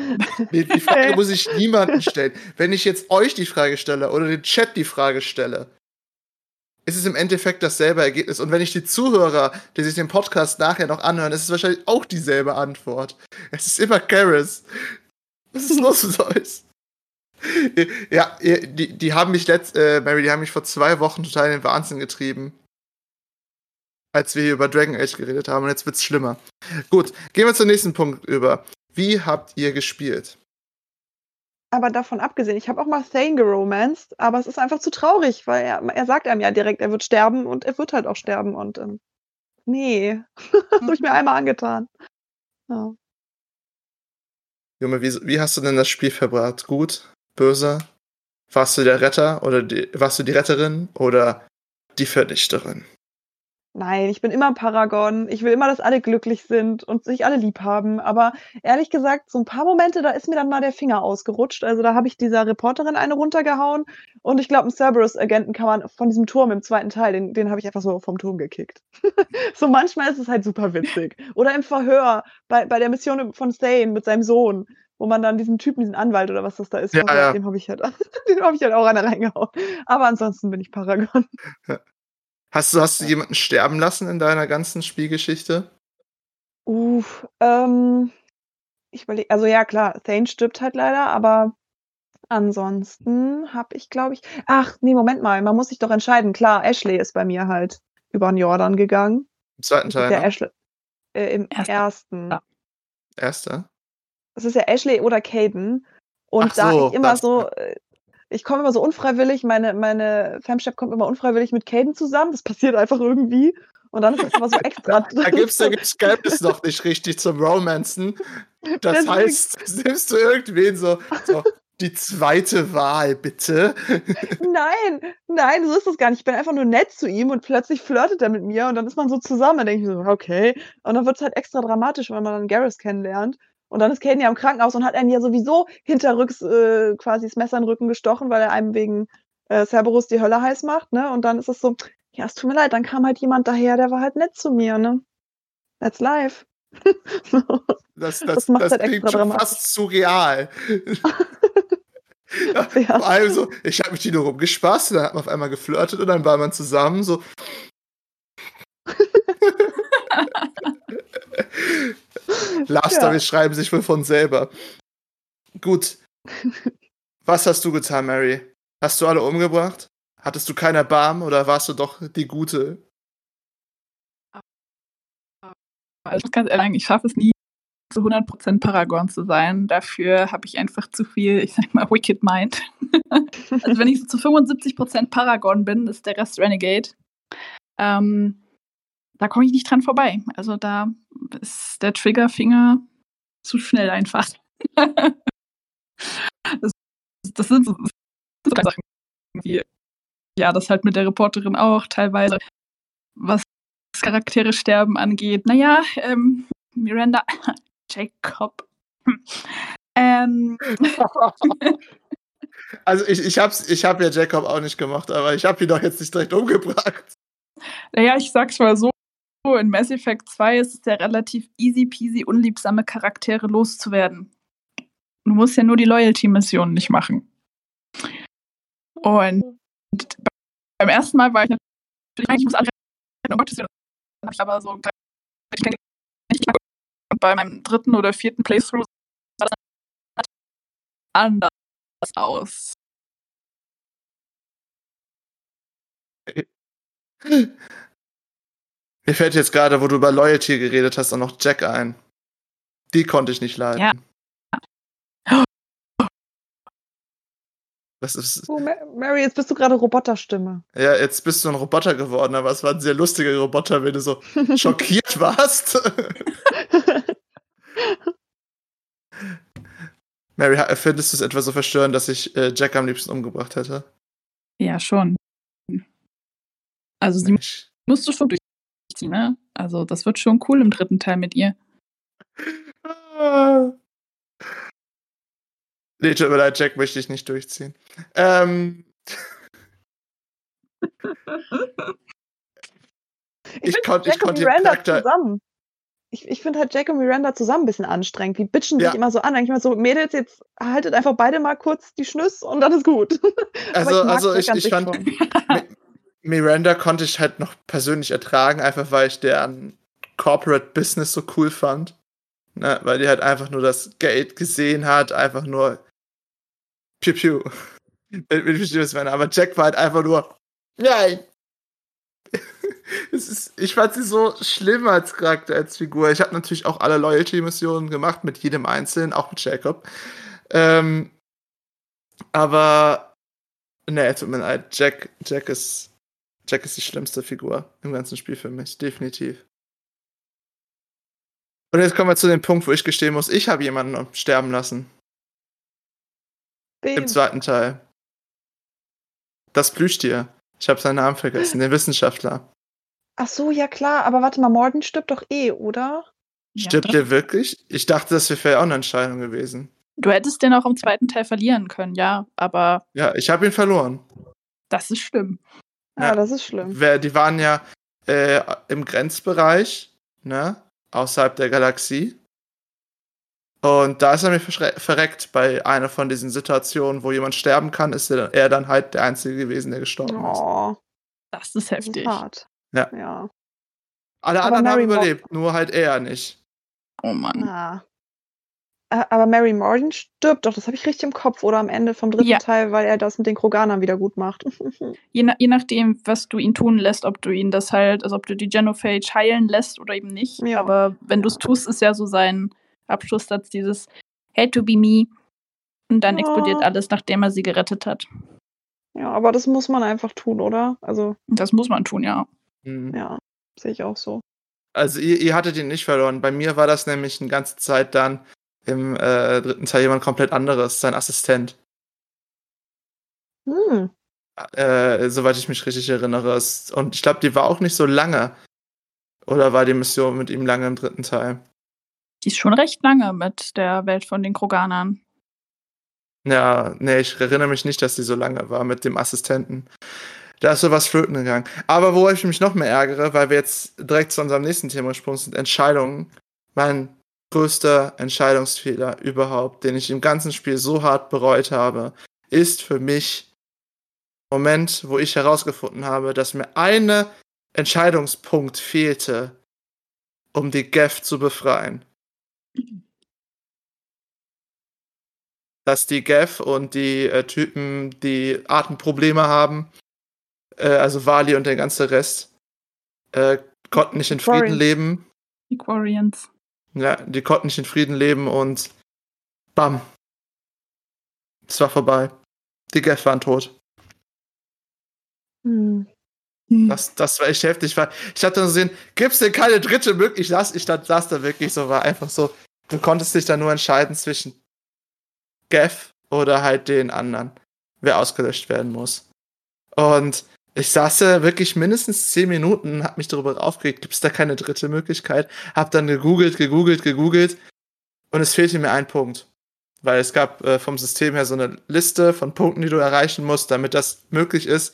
Nee, die Frage *laughs* muss ich niemanden stellen. Wenn ich jetzt euch die Frage stelle oder den Chat die Frage stelle, ist es im Endeffekt dasselbe Ergebnis. Und wenn ich die Zuhörer, die sich den Podcast nachher noch anhören, ist es wahrscheinlich auch dieselbe Antwort. Es ist immer Garrus. Was ist los mit euch? Ja, die, die haben mich letzt, äh, Mary, die haben mich vor zwei Wochen total in den Wahnsinn getrieben. Als wir hier über Dragon Age geredet haben und jetzt wird's schlimmer. Gut, gehen wir zum nächsten Punkt über. Wie habt ihr gespielt? Aber davon abgesehen, ich habe auch mal Thane geromanced, aber es ist einfach zu traurig, weil er, er sagt einem ja direkt, er wird sterben und er wird halt auch sterben und ähm, nee, *laughs* das habe ich mir einmal angetan. Ja. Junge, wie, wie hast du denn das Spiel verbracht? Gut? Böse? Warst du der Retter oder die, warst du die Retterin oder die Verdichterin? Nein, ich bin immer Paragon. Ich will immer, dass alle glücklich sind und sich alle lieb haben. Aber ehrlich gesagt, so ein paar Momente, da ist mir dann mal der Finger ausgerutscht. Also da habe ich dieser Reporterin eine runtergehauen. Und ich glaube, einen Cerberus-Agenten kann man von diesem Turm im zweiten Teil, den, den habe ich einfach so vom Turm gekickt. *laughs* so manchmal ist es halt super witzig. Oder im Verhör bei, bei der Mission von Thane mit seinem Sohn, wo man dann diesen Typen, diesen Anwalt oder was das da ist, Ja, ja. dem habe ich halt, *laughs* dem habe ich halt auch einer reingehauen. Aber ansonsten bin ich Paragon. Hast du, hast du jemanden sterben lassen in deiner ganzen Spielgeschichte? Uff, ähm, ich überlege, also ja klar, Thane stirbt halt leider, aber ansonsten habe ich, glaube ich, ach nee, Moment mal, man muss sich doch entscheiden. Klar, Ashley ist bei mir halt über den Jordan gegangen. Im zweiten Teil, ja ne? Ashley, äh, im Erster. ersten. Ja. Erster? Das ist ja Ashley oder Caden. Und Ach da so, ich immer so, äh, ich komme immer so unfreiwillig, meine, meine Femstep kommt immer unfreiwillig mit Caden zusammen. Das passiert einfach irgendwie. Und dann ist es immer so *laughs* extra. Da da gibt's Geheimnis noch nicht richtig zum Romanzen. Das heißt, nimmst du irgendwen so, so die zweite Wahl, bitte. *laughs* Nein, nein, so ist das gar nicht. Ich bin einfach nur nett zu ihm und plötzlich flirtet er mit mir und dann ist man so zusammen. Dann denke ich so, okay. Und dann wird es halt extra dramatisch, wenn man dann Garrus kennenlernt. Und dann ist Caden ja im Krankenhaus und hat einen ja sowieso hinterrücks äh, quasi das Messer in den Rücken gestochen, weil er einem wegen äh, Cerberus die Hölle heiß macht, ne? Und dann ist es so, ja, es tut mir leid, dann kam halt jemand daher, der war halt nett zu mir, ne? That's life. *laughs* Das, das, Das das, macht's halt klingt extra schon dramatisch. fast surreal. *laughs* ja, Ja. Vor allem so, ich habe mich die nur rumgespaßt, dann hat man auf einmal geflirtet und dann war man zusammen so. *laughs* Love Ja. Stories schreiben sich wohl von selber. Gut. *laughs* Was hast du getan, Mary? Hast du alle umgebracht? Hattest du kein Erbarmen oder warst du doch die Gute? Also ich muss ganz ehrlich sagen, ich schaffe es nie, zu 100% Paragon zu sein. Dafür habe ich einfach zu viel, ich sag mal, Wicked Mind. *laughs* also wenn ich so zu 75% Paragon bin, ist der Rest Renegade. Ähm, da komme ich nicht dran vorbei. Also da ist der Triggerfinger zu schnell einfach. *laughs* das, das sind so, so Sachen, wie ja, das halt mit der Reporterin auch teilweise, was Charaktere sterben angeht. Naja, ähm, Miranda, *laughs* Jacob. Hm. Ähm, *laughs* Also ich, ich hab's, ich hab ja Jacob auch nicht gemacht, aber ich hab ihn doch jetzt nicht direkt umgebracht. naja, ich sag's mal so. In Mass Effect 2 ist es ja relativ easy peasy, unliebsame Charaktere loszuwerden. Du musst ja nur die Loyalty-Missionen nicht machen. Und beim ersten Mal war ich natürlich, ich muss alle ich aber so ich denke nicht. Und bei meinem dritten oder vierten Playthrough sah das anders aus. Mir fällt jetzt gerade, wo du über Loyalty geredet hast, auch noch Jack ein. Die konnte ich nicht leiden. Ja. Das ist, Oh, Ma Mary, jetzt bist du gerade Roboterstimme. ja, jetzt bist du ein Roboter geworden, aber es war ein sehr lustiger Roboter, wenn du so *laughs* schockiert warst. *laughs* Mary, findest du es etwa so verstörend, dass ich äh, Jack am liebsten umgebracht hätte? Ja, schon. Also sie Ich, musst du schon durchziehen, ne? Also das wird schon cool im dritten Teil mit ihr. *laughs* Nee, tut mir leid, Jack möchte ich nicht durchziehen. Ähm, Ich konnt- ich Jack und konnte den Miranda Charakter- zusammen. Ich, ich finde halt Jack und Miranda zusammen ein bisschen anstrengend. Die bitchen Ja. sich immer so an. Eigentlich mal so, Mädels, jetzt haltet einfach beide mal kurz die Schnüss und dann ist gut. *laughs* also, mag also Jack ich, ich fand, *laughs* Miranda konnte ich halt noch persönlich ertragen, einfach weil ich deren Corporate Business so cool fand. Ne, weil die halt einfach nur das Geld gesehen hat, einfach nur Piu Piu. *laughs* Ich verstehe, was ich meine. Aber Jack war halt einfach nur Nein! *laughs* ist, ich fand sie so schlimm als Charakter, als Figur. Ich habe natürlich auch alle Loyalty-Missionen gemacht, mit jedem Einzelnen, auch mit Jacob. Ähm, aber nee, tut mir leid. Jack, Jack ist Jack ist die schlimmste Figur im ganzen Spiel für mich, definitiv. Und jetzt kommen wir zu dem Punkt, wo ich gestehen muss, ich habe jemanden sterben lassen. Im Wen? zweiten Teil. Das Plüschtier. Ich habe seinen Namen vergessen, den Wissenschaftler. Ach so, ja klar. Aber warte mal, Morgan stirbt doch eh, oder? Ja, Stirbt doch. der wirklich? Ich dachte, das wäre auch eine Entscheidung gewesen. Du hättest den auch im zweiten Teil verlieren können, ja, aber Ja, ich habe ihn verloren. das ist schlimm. Ja, das ist schlimm. Die waren ja äh, im Grenzbereich, ne? Außerhalb der Galaxie. Und da ist er mir verschre- verreckt bei einer von diesen Situationen, wo jemand sterben kann, ist er dann halt der Einzige gewesen, der gestorben ist. Oh, Das ist das ist heftig. hart. Ja. Ja. Alle Aber anderen haben Mary Mo- überlebt, nur halt er nicht. Oh Mann. Ah. Ä- Aber Mary Morgan stirbt doch, das habe ich richtig im Kopf, oder am Ende vom dritten Ja. Teil, weil er das mit den Kroganern wieder gut macht. *laughs* Je, na, je nachdem, was du ihn tun lässt, ob du ihn das halt, also ob du die Genophage heilen lässt oder eben nicht. Ja. Aber wenn du es tust, ist ja so sein Abschlusssatz dieses Hate to be me. Und dann Ja. explodiert alles, nachdem er sie gerettet hat. ja, aber das muss man einfach tun, oder? Also, das muss man tun, ja. Hm. ja, sehe ich auch so. Also ihr, ihr hattet ihn nicht verloren. Bei mir war das nämlich eine ganze Zeit dann im äh, dritten Teil jemand komplett anderes, sein Assistent. Hm. Äh, soweit ich mich richtig erinnere. Und ich glaube, die war auch nicht so lange. Oder war die Mission mit ihm lange im dritten Teil? Die ist schon recht lange mit der Welt von den Kroganern. Ja, nee, ich erinnere mich nicht, dass die so lange war mit dem Assistenten. Da ist sowas flöten gegangen. Aber wo ich mich noch mehr ärgere, weil wir jetzt direkt zu unserem nächsten Thema gesprungen sind, Entscheidungen. Mein größter Entscheidungsfehler überhaupt, den ich im ganzen Spiel so hart bereut habe, ist für mich Moment, wo ich herausgefunden habe, dass mir eine Entscheidungspunkt fehlte, um die Geth zu befreien. dass die Geth und die äh, Typen, die Atemprobleme haben, äh, also Wali und der ganze Rest, äh, konnten nicht in Frieden leben. Die Quarians. Ja, die konnten nicht in Frieden leben und bam. Es war vorbei. Die Geth waren tot. Hm. Das, das war echt heftig, weil ich hatte dann gesehen, gibt's denn keine dritte Möglichkeit? Ich saß, ich saß da wirklich so, war einfach so, du konntest dich da nur entscheiden zwischen Geth oder halt den anderen, wer ausgelöscht werden muss. Und ich saß da wirklich mindestens zehn Minuten, hab mich darüber aufgeregt, gibt's da keine dritte Möglichkeit? Hab dann gegoogelt, gegoogelt, gegoogelt und es fehlte mir ein Punkt. Weil es gab äh, vom System her so eine Liste von Punkten, die du erreichen musst, damit das möglich ist.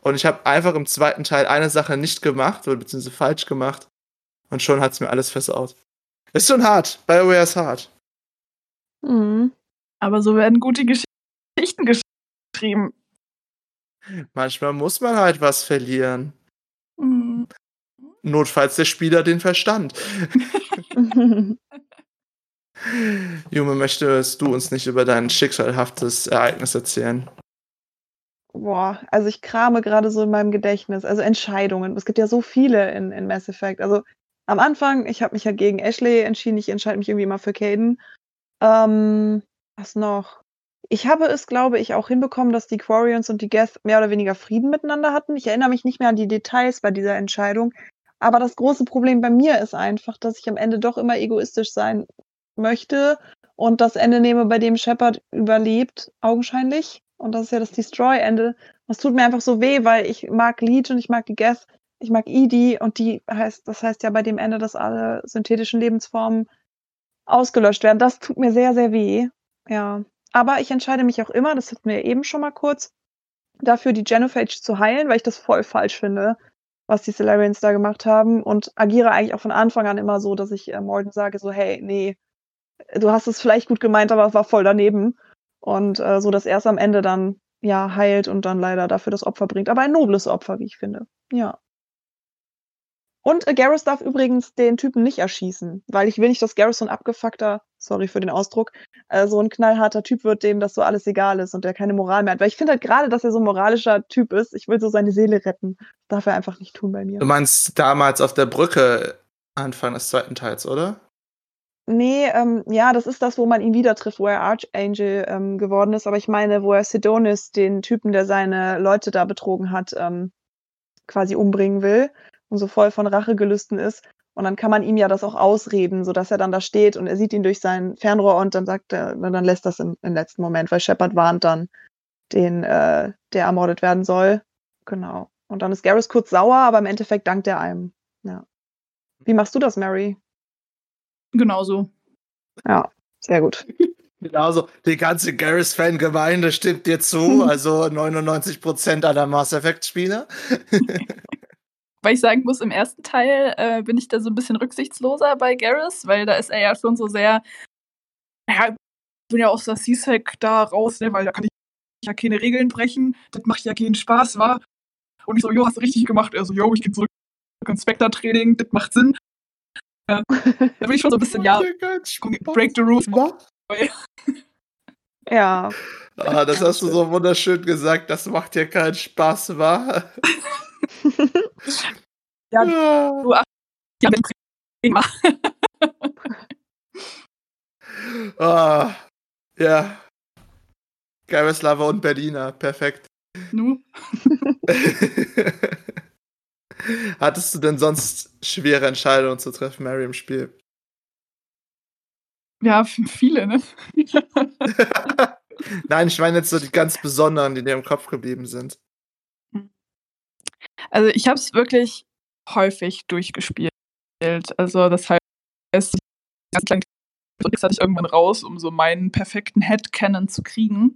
Und ich habe einfach im zweiten Teil eine Sache nicht gemacht, oder beziehungsweise falsch gemacht. Und schon hat's mir alles versaut. Ist schon hart. BioWare ist hart. Hm. Aber so werden gute Geschichten geschrieben. Manchmal muss man halt was verlieren. Hm. Notfalls der Spieler den Verstand. *laughs* Jume, möchtest du uns nicht über dein schicksalhaftes Ereignis erzählen? Boah, also ich krame gerade so in meinem Gedächtnis. Also Entscheidungen. Es gibt ja so viele in, in Mass Effect. Also am Anfang, ich habe mich ja gegen Ashley entschieden. Ich entscheide mich irgendwie immer für Caden. Ähm, was noch? Ich habe es, glaube ich, auch hinbekommen, dass die Quarians und die Geth mehr oder weniger Frieden miteinander hatten. Ich erinnere mich nicht mehr an die Details bei dieser Entscheidung. Aber das große Problem bei mir ist einfach, dass ich am Ende doch immer egoistisch sein möchte und das Ende nehme, bei dem Shepard überlebt, augenscheinlich. Und das ist ja das Destroy-Ende. Das tut mir einfach so weh, weil ich mag und ich mag die Geth, ich mag Edie und die heißt, das heißt ja bei dem Ende, dass alle synthetischen Lebensformen ausgelöscht werden. Das tut mir sehr, sehr weh. Ja. Aber ich entscheide mich auch immer, das hatten wir eben schon mal kurz, dafür die Genophage zu heilen, weil ich das voll falsch finde, was die Solarians da gemacht haben und agiere eigentlich auch von Anfang an immer so, dass ich äh, Morden sage so, hey, nee, du hast es vielleicht gut gemeint, aber es war voll daneben. Und äh, so, dass er es am Ende dann ja heilt und dann leider dafür das Opfer bringt. Aber ein nobles Opfer, wie ich finde. Ja. Und äh, Garrus darf übrigens den Typen nicht erschießen, weil ich will nicht, dass Garrus so ein abgefuckter, sorry für den Ausdruck, äh, so ein knallharter Typ wird, dem das so alles egal ist und der keine Moral mehr hat. Weil ich finde halt gerade, dass er so ein moralischer Typ ist. Ich will so seine Seele retten. Das darf er einfach nicht tun bei mir. Du meinst damals auf der Brücke Anfang des zweiten Teils, oder? Nee, ähm, ja, das ist das, wo man ihn wieder trifft, wo er Archangel ähm, geworden ist. Aber ich meine, wo er Sidonis, den Typen, der seine Leute da betrogen hat, ähm, quasi umbringen will und so voll von Rachegelüsten ist. Und dann kann man ihm ja das auch ausreden, sodass er dann da steht und er sieht ihn durch sein Fernrohr und dann sagt er, dann lässt das im, im letzten Moment, weil Shepard warnt dann den, äh, der ermordet werden soll. Genau. Und dann ist Garrus kurz sauer, aber im Endeffekt dankt er einem. Ja. Wie machst du das, Mary? Genauso. Ja, sehr gut. *laughs* Genauso, die ganze Garrus-Fan-Gemeinde stimmt dir zu, *laughs* also 99% aller Mass Effect-Spieler. *laughs* weil ich sagen muss, im ersten Teil äh, bin ich da so ein bisschen rücksichtsloser bei Garrus, weil da ist er ja schon so sehr, ja, ich bin ja aus der CSEC da raus, ne, weil da kann ich ja keine Regeln brechen, das macht ja keinen Spaß, war. Und ich so, jo, hast du richtig gemacht. Er so, jo, ich gehe zurück ins Spectre-Training, das macht Sinn. Ja, da bin ich schon so ein bisschen, ja, break the rules. Ja. Ah, das hast du so wunderschön gesagt, das macht ja keinen Spaß, wa? *laughs* ja, du ach, ja, prima. *laughs* ah, ja. Geibeslava und Berliner, perfekt. Nu? *laughs* Hattest du denn sonst schwere Entscheidungen zu treffen, Mary, im Spiel? Ja, viele, ne? *laughs* Nein, ich meine jetzt so die ganz besonderen, die dir im Kopf geblieben sind. Also ich habe es wirklich häufig durchgespielt. Also das heißt, ganz kleinen Tricks hatte ich irgendwann raus, um so meinen perfekten Headcanon zu kriegen.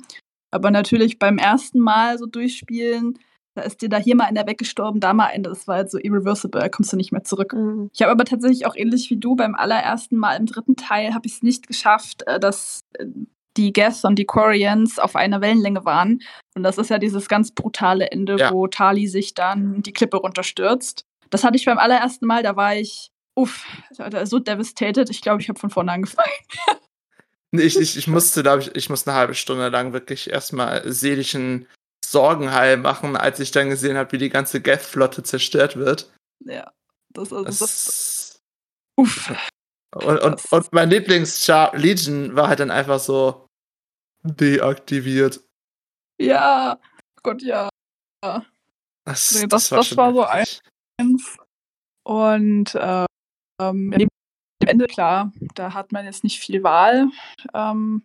Aber natürlich beim ersten Mal so durchspielen, da ist dir da hier mal einer weggestorben, da mal einer, das war halt so irreversible, da kommst du nicht mehr zurück. Mhm. Ich habe aber tatsächlich auch ähnlich wie du beim allerersten Mal im dritten Teil habe ich es nicht geschafft, äh, dass äh, die Geth und die Quarians auf einer Wellenlänge waren. Und das ist ja dieses ganz brutale Ende, ja. wo Tali sich dann die Klippe runterstürzt. Das hatte ich beim allerersten Mal, da war ich, uff, so devastated. Ich glaube, ich habe von vorne angefangen. *laughs* ich, ich, ich musste, glaube ich, ich musste eine halbe Stunde lang wirklich erstmal seelischen Sorgenheil machen, als ich dann gesehen habe, wie die ganze Geth-Flotte zerstört wird. Ja, das ist. Das, das, uff. Und, und, und mein Lieblings-Char Legion war halt dann einfach so deaktiviert. Ja, Gott, ja. Das, nee, das, das, war, das war so eins. Und äh, ähm, dem Ende, klar, da hat man jetzt nicht viel Wahl. Ähm,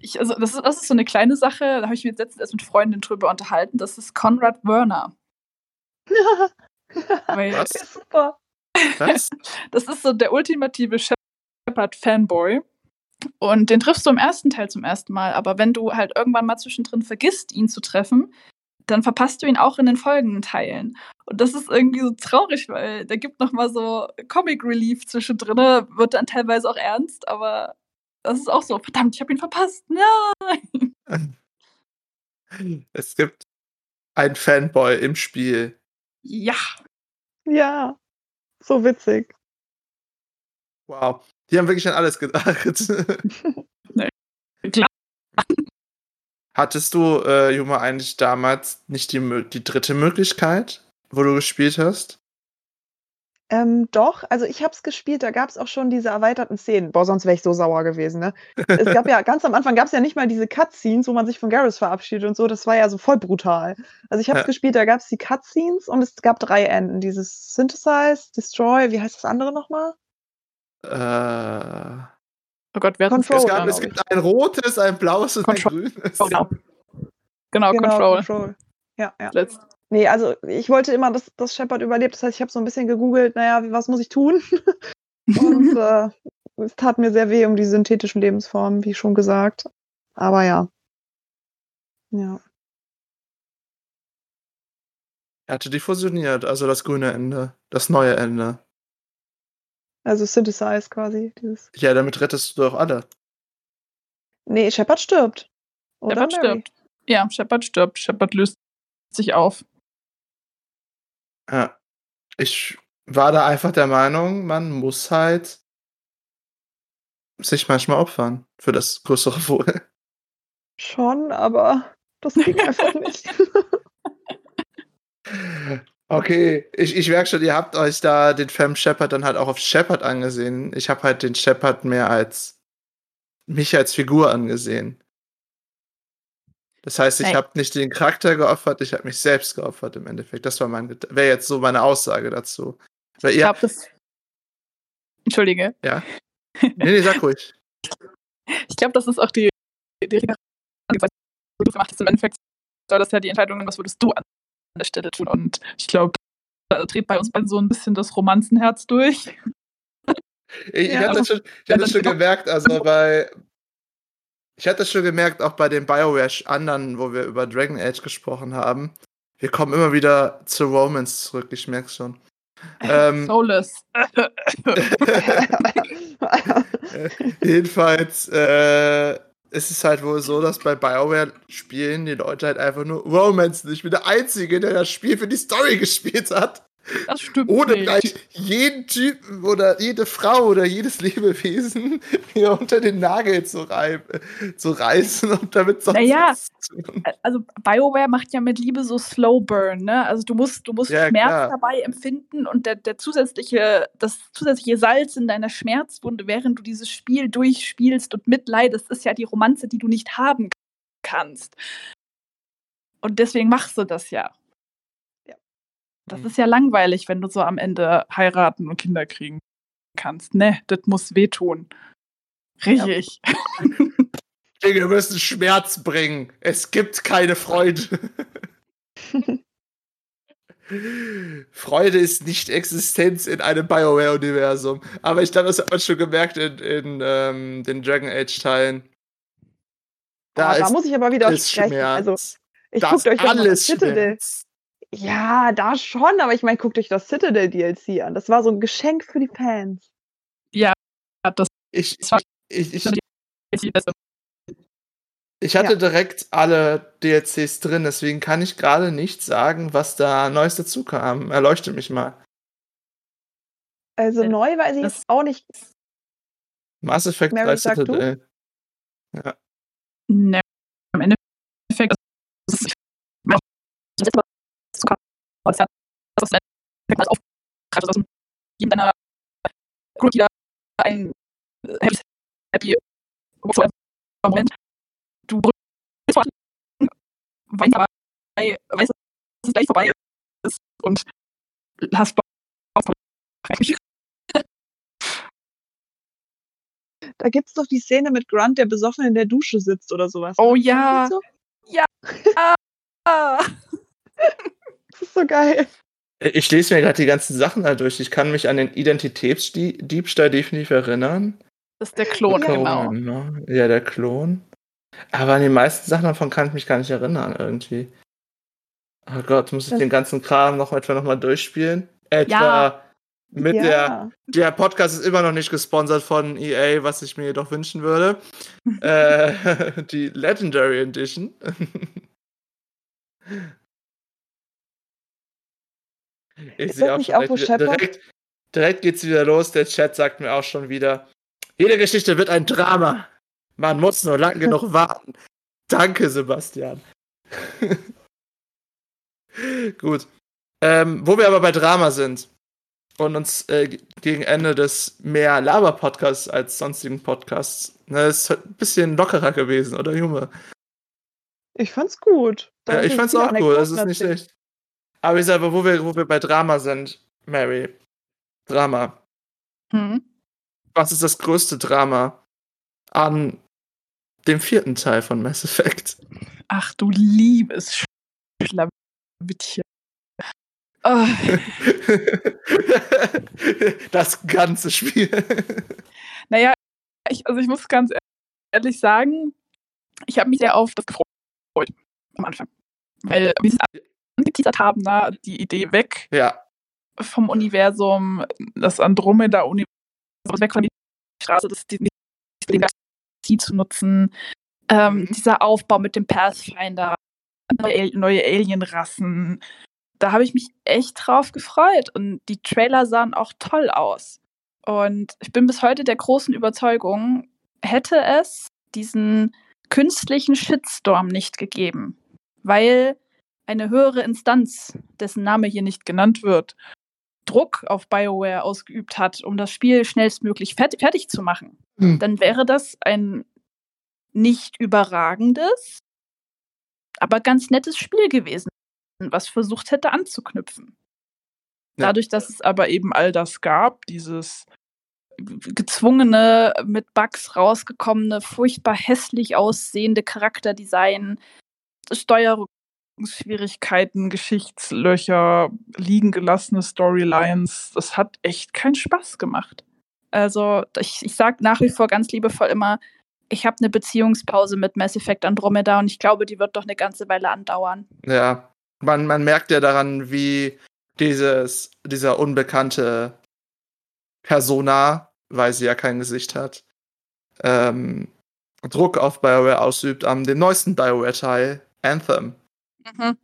ich, also das ist, das ist so eine kleine Sache, da habe ich mich jetzt letztens erst mit Freundinnen drüber unterhalten. Das ist Konrad Werner. *laughs* Weil, Was? super. Was? *laughs* Das ist so der ultimative Shepard-Fanboy. Und den triffst du im ersten Teil zum ersten Mal. Aber wenn du halt irgendwann mal zwischendrin vergisst, ihn zu treffen, dann verpasst du ihn auch in den folgenden Teilen. Und das ist irgendwie so traurig, weil der gibt noch mal so Comic Relief zwischendrin, wird dann teilweise auch ernst, aber das ist auch so, verdammt, ich habe ihn verpasst. Nein. *laughs* Es gibt einen Fanboy im Spiel. Ja. Ja. So witzig. Wow. Die haben wirklich an alles gedacht. *laughs* nee. Klar. Hattest du, äh, Juma, eigentlich damals nicht die, die dritte Möglichkeit, wo du gespielt hast? Ähm, doch, also ich habe es gespielt, da gab es auch schon diese erweiterten Szenen. Boah, sonst wäre ich so sauer gewesen, ne? Es gab ja *laughs* ganz am Anfang gab es ja nicht mal diese Cutscenes, wo man sich von Garrus verabschiedet und so. Das war ja so voll brutal. Also ich habe es Ja. gespielt, da gab es die Cutscenes und es gab drei Enden. Dieses Synthesize, Destroy, wie heißt das andere nochmal? Äh, Oh Gott, wer hat Control, es, gab, es gibt ein rotes, ein blaues und ein Control. grünes. Oh, genau. Genau, Control. Control. Ja, ja. Letzt. Nee, also ich wollte immer, dass, dass Shepard überlebt. Das heißt, ich habe so ein bisschen gegoogelt, naja, was muss ich tun? *laughs* Und äh, es tat mir sehr weh um die synthetischen Lebensformen, wie schon gesagt. Aber ja. Ja. Er hatte die fusioniert, also das grüne Ende, das neue Ende. Also Synthesize quasi. Dieses. Ja, damit rettest du doch alle. Nee, Shepard stirbt. Oder Shepard Mary? stirbt. Ja, Shepard stirbt. Shepard löst sich auf. Ja. Ich war da einfach der Meinung, man muss halt sich manchmal opfern für das größere *laughs* Wohl. Schon, aber das ging einfach nicht. *laughs* Okay, ich, ich merke schon, ihr habt euch da den Femme Shepard dann halt auch auf Shepard angesehen. Ich habe halt den Shepard mehr als mich als Figur angesehen. Das heißt, ich habe nicht den Charakter geopfert, ich habe mich selbst geopfert im Endeffekt. Das war mein wäre jetzt so meine Aussage dazu. Weil Ich glaube, das. Entschuldige. nee, nee, sag ruhig. *laughs* Ich glaube, das ist auch die, die die du gemacht hast. Im Endeffekt soll das ja die Entscheidung, sein, was würdest du der Stelle tun? Und ich glaube, da dreht bei uns beiden so ein bisschen das Romanzenherz durch. Ich, ich Ja, hatte das schon, ich hatte das schon gemerkt, also bei. Ich hatte das schon gemerkt, auch bei den BioWare anderen, wo wir über Dragon Age gesprochen haben. Wir kommen immer wieder zu Romans zurück, ich merke schon. *laughs* Ähm, Soulless. *laughs* *laughs* Jedenfalls äh, ist es halt wohl so, dass bei BioWare-Spielen die Leute halt einfach nur Romance. Ich bin der Einzige, der das Spiel für die Story *laughs* gespielt hat. Das stimmt. Ohne nicht. gleich jeden Typen oder jede Frau oder jedes Lebewesen *laughs* mir unter den Nagel zu, zu reißen und damit sonst Naja. was zu tun. also BioWare macht ja mit Liebe so Slow Burn, ne? Also du musst, du musst Ja, Schmerz klar. dabei empfinden und der, der zusätzliche, das zusätzliche Salz in deiner Schmerzwunde, während du dieses Spiel durchspielst und mitleidest, ist ja die Romanze, die du nicht haben kannst. Und deswegen machst du das. Ja. Das Mhm. ist ja langweilig, wenn du so am Ende heiraten und Kinder kriegen kannst. Ne, das muss wehtun. Richtig. *laughs* Dinge müssen Schmerz bringen. Es gibt keine Freude. *laughs* Freude ist nicht Existenz in einem BioWare-Universum. Aber ich glaube, das hat man schon gemerkt in, in ähm, den Dragon Age-Teilen. Da, da ist muss ich aber widersprechen. Schmerz. Also, ich da guckt euch mal das alles Citadel. Schmerz. Ja, da schon, aber ich meine, guckt euch das Citadel DLC an. Das war so ein Geschenk für die Fans. Ja, das Ich, Das war- ich, ich, beste. ich hatte Ja. direkt alle DLCs drin, deswegen kann ich gerade nicht sagen, was da Neues dazu kam. Erleuchte mich mal. Also Äh, neu weiß ich das- auch nicht. Mass Effect Mary, 3 sag du? Citadel. Ne, im Endeffekt, das ist das war das ja, das ist Endeffekt alles aufgreift, dem jedem deiner Crewmitglieder ein äh, happy, happy Moment. Du brüllst vor *laughs* weinst dabei, weißt, dass es gleich vorbei ist und hast Bock auf *laughs* Da gibt's doch die Szene mit Grunt, der besoffen in der Dusche sitzt oder sowas. Oh ne? ja. Ist das, so? *laughs* Ah, das ist so geil. Ich lese mir gerade die ganzen Sachen da durch. Ich kann mich an den Identitätsdiebstahl definitiv erinnern. das ist der Klon, Ja. genau. ne? Ja, der Klon. Aber an die meisten Sachen davon kann ich mich gar nicht erinnern, irgendwie. Oh Gott, muss ich Das- den ganzen Kram noch etwa nochmal durchspielen? Etwa Ja. mit ja. der. Der Podcast ist immer noch nicht gesponsert von EA, was ich mir jedoch wünschen würde. *laughs* äh, *laughs* die Legendary Edition. Ich Ist sehe auch nicht auch, direkt, Shepard- direkt, direkt geht's wieder los. Der Chat sagt mir auch schon wieder, jede Geschichte wird ein Drama. Man muss nur lang genug *laughs* warten. Danke, Sebastian. *laughs* Gut. Ähm, wo wir aber bei Drama sind. und uns äh, gegen Ende des mehr Laber-Podcasts als sonstigen Podcasts. Ne, ist halt ein bisschen lockerer gewesen, oder Junge? Ich fand's gut. Ja, ich fand's auch gut, das ist nicht schlecht. Aber ich sage, wo wir, wo wir bei Drama sind, Mary. Drama. Hm? Was ist das größte Drama an dem vierten Teil von Mass Effect? Ach du liebes Schlawittchen. Oh. *laughs* das ganze Spiel. Naja, ich, also ich muss ganz ehrlich sagen, ich habe mich sehr auf das gefreut am Anfang. Weil, angeteasert haben, na, die Idee weg ja. vom Universum, das Andromeda-Universum, weg von der Straße, das die, die zu nutzen, ähm, mhm. dieser Aufbau mit dem Pathfinder, neue, neue Alienrassen, da habe ich mich echt drauf gefreut und die Trailer sahen auch toll aus. Und ich bin bis heute der großen Überzeugung, hätte es diesen künstlichen Shitstorm nicht gegeben, weil eine höhere Instanz, dessen Name hier nicht genannt wird, Druck auf BioWare ausgeübt hat, um das Spiel schnellstmöglich fertig, fertig zu machen, hm. dann wäre das ein nicht überragendes, aber ganz nettes Spiel gewesen, was versucht hätte anzuknüpfen. Ja. Dadurch, dass es aber eben all das gab, dieses gezwungene, mit Bugs rausgekommene, furchtbar hässlich aussehende Charakterdesign, Steuerungsschwierigkeiten, Geschichtslöcher, liegen gelassene Storylines, das hat echt keinen Spaß gemacht. Also ich, ich sage nach wie vor ganz liebevoll immer, ich habe eine Beziehungspause mit Mass Effect Andromeda und ich glaube, die wird doch eine ganze Weile andauern. Ja, man, man merkt ja daran, wie dieses, dieser unbekannte Persona, weil sie ja kein Gesicht hat, ähm, Druck auf BioWare ausübt an dem neuesten BioWare-Teil, Anthem. Mhm.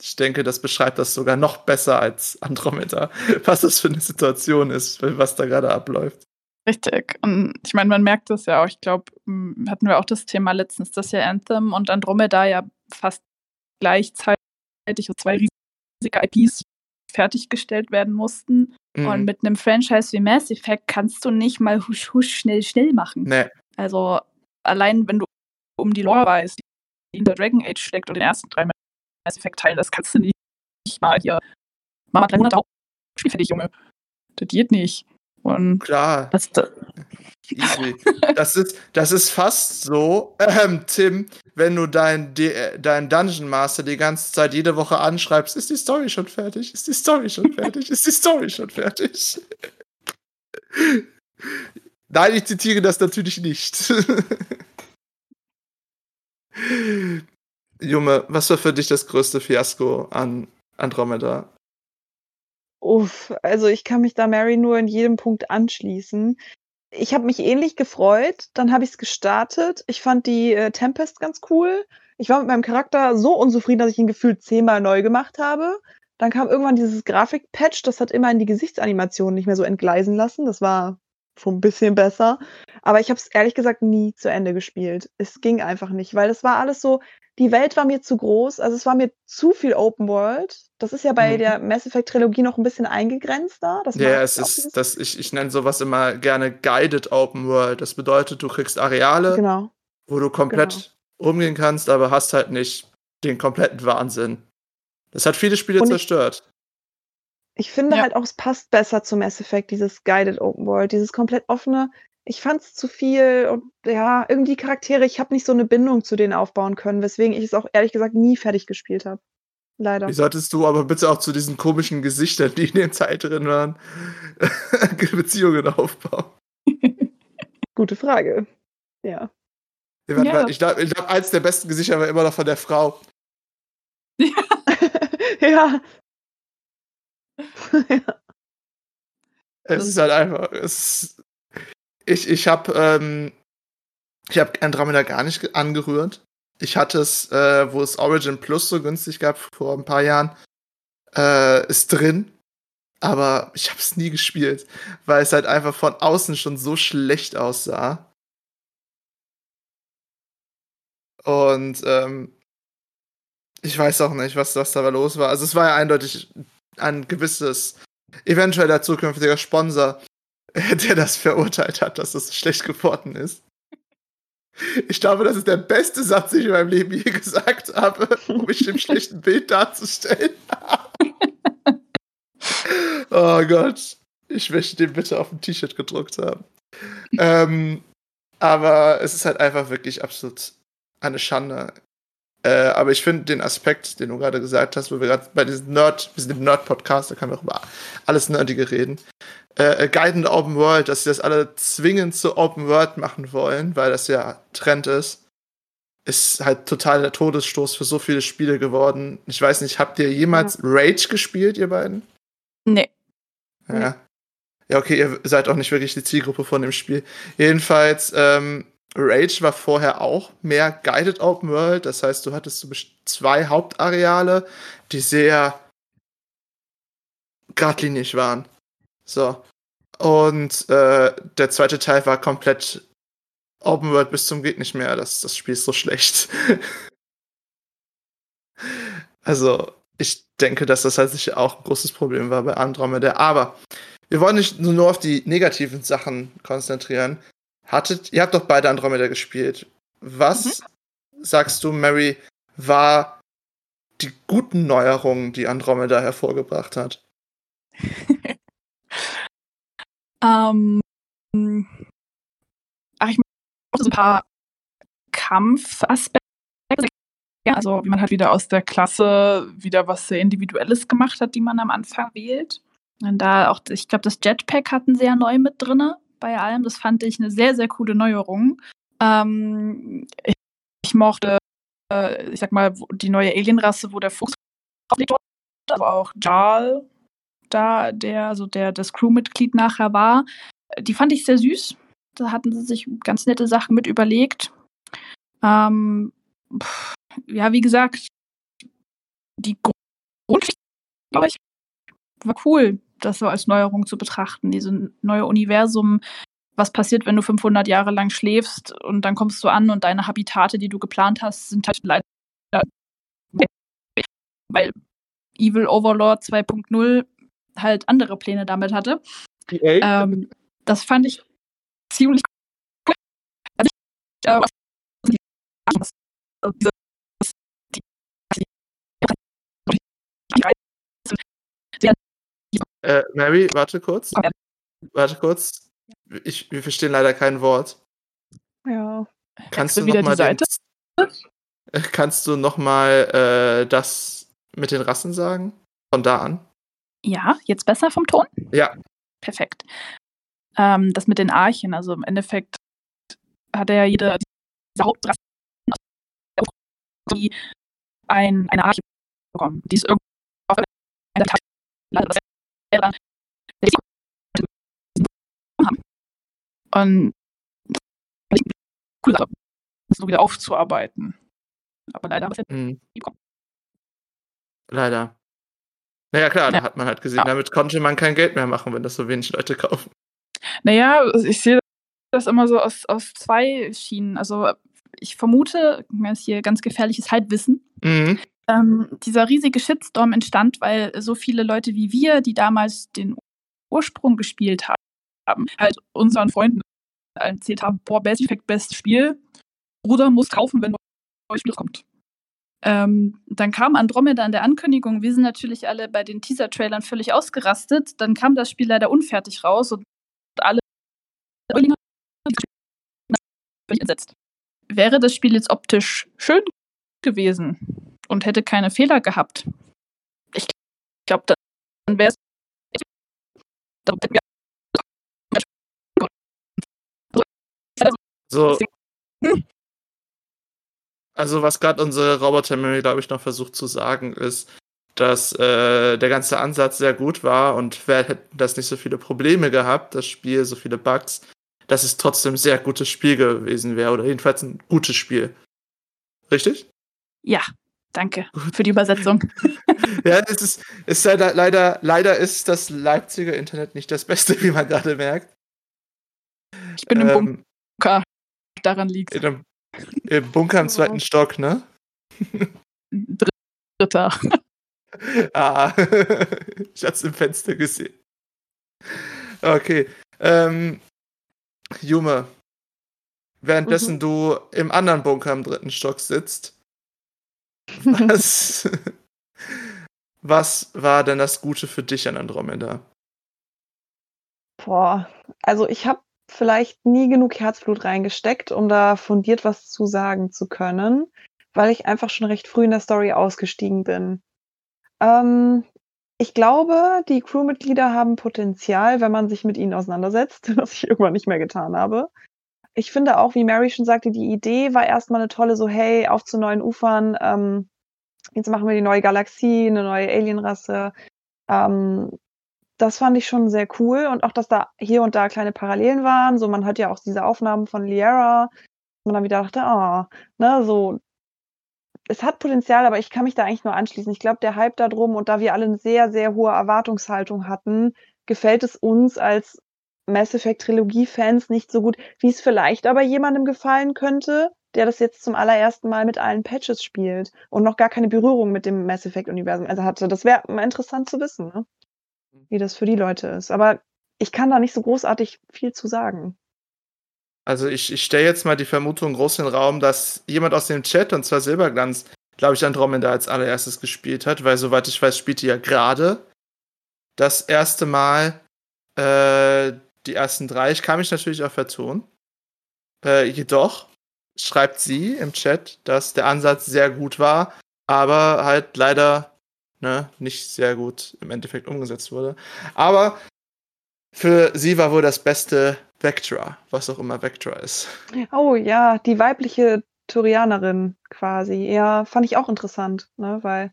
Ich denke, das beschreibt das sogar noch besser als Andromeda, *laughs* was das für eine Situation ist, was da gerade abläuft. Richtig. Und ich meine, man merkt das ja auch. Ich glaube, hatten wir auch das Thema letztens, dass ja Anthem und Andromeda ja fast gleichzeitig zwei riesige IPs fertiggestellt werden mussten. Mhm. Und mit einem Franchise wie Mass Effect kannst du nicht mal husch husch schnell schnell machen. Nee. Also allein wenn du um die Lore weißt, die in der Dragon Age steckt und den ersten drei Mass Effect Teilen, das kannst du nicht, nicht mal hier. Mama 300 Spiel fertig, Junge. Das geht nicht. Und Klar. Das, das, das, ist, das ist fast so, ähm, Tim, wenn du dein, dein Dungeon Master die ganze Zeit jede Woche anschreibst, ist die Story schon fertig? Ist die Story schon fertig? Ist die Story schon fertig? Nein, ich zitiere das natürlich nicht. *laughs* Junge, was war für dich das größte Fiasko an Andromeda? Uff, also ich kann mich da Mary nur in jedem Punkt anschließen. Ich habe mich ähnlich gefreut, dann habe ich es gestartet. Ich fand die äh, Tempest ganz cool. Ich war mit meinem Charakter so unzufrieden, dass ich ihn gefühlt zehnmal neu gemacht habe. Dann kam irgendwann dieses Grafik-Patch, das hat immer in die Gesichtsanimation nicht mehr so entgleisen lassen. Das war schon ein bisschen besser. Aber ich habe es ehrlich gesagt nie zu Ende gespielt. Es ging einfach nicht, weil es war alles so, die Welt war mir zu groß, also es war mir zu viel Open World. Das ist ja bei mhm. der Mass Effect Trilogie noch ein bisschen eingegrenzter. Das ja, es ist, das, ich, ich nenne sowas immer gerne Guided Open World. Das bedeutet, du kriegst Areale, genau. wo du komplett genau. rumgehen kannst, aber hast halt nicht den kompletten Wahnsinn. Das hat viele Spiele Und zerstört. Ich, ich finde ja. halt auch, es passt besser zu Mass Effect, dieses Guided Open World, dieses komplett offene ich fand es zu viel und ja, irgendwie Charaktere, ich habe nicht so eine Bindung zu denen aufbauen können, weswegen ich es auch ehrlich gesagt nie fertig gespielt habe. Leider. Wie solltest du aber bitte auch zu diesen komischen Gesichtern, die in der Zeit drin waren, *laughs* Beziehungen aufbauen? *laughs* Gute Frage. Ja. ja. ja. Ich glaube, glaub, eins der besten Gesichter war immer noch von der Frau. *laughs* Ja. *laughs* ja. Es ist halt einfach, es, ich, ich habe ähm, ich habe Andromeda gar nicht angerührt. Ich hatte es, äh, wo es Origin Plus so günstig gab vor ein paar Jahren, äh, ist drin. Aber ich habe es nie gespielt, weil es halt einfach von außen schon so schlecht aussah. Und ähm, ich weiß auch nicht, was, was da los war. Also es war ja eindeutig ein gewisses eventueller zukünftiger Sponsor, *laughs* der das verurteilt hat, dass das schlecht geworden ist. Ich glaube, das ist der beste Satz, den ich in meinem Leben je gesagt habe, um mich im schlechten *laughs* Bild darzustellen. *laughs* oh Gott. Ich möchte den bitte auf ein T-Shirt gedruckt haben. ähm, aber es ist halt einfach wirklich absolut eine Schande. Äh, aber ich finde den Aspekt, den du gerade gesagt hast, wo wir gerade bei diesem Nerd, wir sind im Nerd-Podcast, da können wir auch über alles Nerdige reden. Äh, Guided Open World, dass sie das alle zwingend zu Open World machen wollen, weil das ja Trend ist, ist halt total der Todesstoß für so viele Spiele geworden. Ich weiß nicht, habt ihr jemals ja. Rage gespielt, ihr beiden? Nee. Ja. Ja, okay, ihr seid auch nicht wirklich die Zielgruppe von dem Spiel. Jedenfalls, ähm, Rage war vorher auch mehr Guided Open World. Das heißt, du hattest so zwei Hauptareale, die sehr geradlinig waren. So. Und äh, der zweite Teil war komplett Open World bis zum geht nicht mehr. Das, das Spiel ist so schlecht. *laughs* also, ich denke, dass das halt sicher auch ein großes Problem war bei Andromeda. Aber wir wollen nicht nur auf die negativen Sachen konzentrieren. Hattet, ihr habt doch beide Andromeda gespielt. Was mhm. sagst du, Mary, war die guten Neuerungen, die Andromeda hervorgebracht hat? *laughs* ähm, ach, ich mochte so ein paar Kampfaspekte. Also wie man halt wieder aus der Klasse wieder was sehr Individuelles gemacht hat, die man am Anfang wählt. Und da auch, ich glaube, das Jetpack hatten sie ja neu mit drin bei allem. Das fand ich eine sehr, sehr coole Neuerung. Ähm, ich, ich, mochte, äh, ich sag mal, die neue Alienrasse, wo der Fuchs wurde, also auch Jarl, da, der, also der das Crewmitglied nachher war. Die fand ich sehr süß. Da hatten sie sich ganz nette Sachen mit überlegt. Ähm, pff, ja, wie gesagt, die Grundgeschichte, glaube ich, war cool das so als Neuerung zu betrachten, dieses neue Universum. Was passiert, wenn du 500 Jahre lang schläfst und dann kommst du an und deine Habitate, die du geplant hast, sind halt leider weil Evil Overlord 2.0 halt andere Pläne damit hatte. Ähm, das fand ich ziemlich cool. Also ich, äh, diese, die, die, äh, Mary, warte kurz. Okay. Warte kurz. Ich, wir verstehen leider kein Wort. Ja. Kannst du wieder die Seite? Den, kannst du noch mal äh, das mit den Rassen sagen? Von da an? Ja, jetzt besser vom Ton? Ja. Perfekt. Ähm, das mit den Archen, also im Endeffekt hat er ja jede Hauptrasse, die ein, eine Arche bekommen. Die ist irgendwo auf einer haben. Und cool, so wieder aufzuarbeiten. Aber leider was mhm. Leider. Naja, klar, ja. da hat man halt gesehen, ja. damit konnte man kein Geld mehr machen, wenn das so wenig Leute kaufen. Naja, ich sehe das immer so aus, aus zwei Schienen. Also ich vermute, das ist hier ganz gefährliches Halbwissen, mhm ähm, dieser riesige Shitstorm entstand, weil so viele Leute wie wir, die damals den Ursprung gespielt haben, halt unseren Freunden erzählt haben, boah, Best Effect, bestes Spiel, Bruder muss kaufen, wenn neues Spiel kommt. Ähm, dann kam Andromeda in der Ankündigung. Wir sind natürlich alle bei den Teaser-Trailern völlig ausgerastet. Dann kam das Spiel leider unfertig raus und alle entsetzt. Wäre das Spiel jetzt optisch schön gewesen, und hätte keine Fehler gehabt. Ich glaube, dann wäre es. So. Also, was gerade unsere roboter glaube ich, noch versucht zu sagen, ist, dass äh, der ganze Ansatz sehr gut war und wer hätte das nicht so viele Probleme gehabt, das Spiel, so viele Bugs, dass es trotzdem ein sehr gutes Spiel gewesen wäre oder jedenfalls ein gutes Spiel. Richtig? Ja, Danke für die Übersetzung. *laughs* ja, es ist, ist leider, leider, leider ist das Leipziger Internet nicht das Beste, *laughs* wie man gerade merkt. Ich bin im ähm, Bunker. Daran liegt es. Im Bunker im zweiten Stock, ne? Dritter. *laughs* ah, ich hab's im Fenster gesehen. Okay. Ähm, Jume, währenddessen mhm. du im anderen Bunker im dritten Stock sitzt, *laughs* was, was war denn das Gute für dich an Andromeda? Boah, also ich habe vielleicht nie genug Herzblut reingesteckt, um da fundiert was zu sagen zu können, weil ich einfach schon recht früh in der Story ausgestiegen bin. Ähm, ich glaube, die Crewmitglieder haben Potenzial, wenn man sich mit ihnen auseinandersetzt, *laughs* was ich irgendwann nicht mehr getan habe. Ich finde auch, wie Mary schon sagte, die Idee war erstmal eine tolle, so hey, auf zu neuen Ufern, ähm, jetzt machen wir die neue Galaxie, eine neue Alienrasse. Ähm, das fand ich schon sehr cool und auch, dass da hier und da kleine Parallelen waren. So, man hat ja auch diese Aufnahmen von Liera, man dann wieder dachte, ah, oh, ne, so, es hat Potenzial, aber ich kann mich da eigentlich nur anschließen. Ich glaube, der Hype da drum und da wir alle eine sehr, sehr hohe Erwartungshaltung hatten, gefällt es uns als Mass Effect Trilogie-Fans nicht so gut, wie es vielleicht aber jemandem gefallen könnte, der das jetzt zum allerersten Mal mit allen Patches spielt und noch gar keine Berührung mit dem Mass Effect-Universum also hatte. Das wäre mal interessant zu wissen, ne? wie das für die Leute ist. Aber ich kann da nicht so großartig viel zu sagen. Also ich, ich stelle jetzt mal die Vermutung groß in den Raum, dass jemand aus dem Chat, und zwar Silberglanz, glaube ich, Andromeda als allererstes gespielt hat, weil soweit ich weiß, spielt die ja gerade das erste Mal äh, die ersten drei. Ich kann mich natürlich auch vertun. Äh, jedoch schreibt sie im Chat, dass der Ansatz sehr gut war, aber halt leider ne, nicht sehr gut im Endeffekt umgesetzt wurde. Aber für sie war wohl das beste Vectra, was auch immer Vectra ist. Oh ja, die weibliche Turianerin quasi. Ja, fand ich auch interessant, ne, weil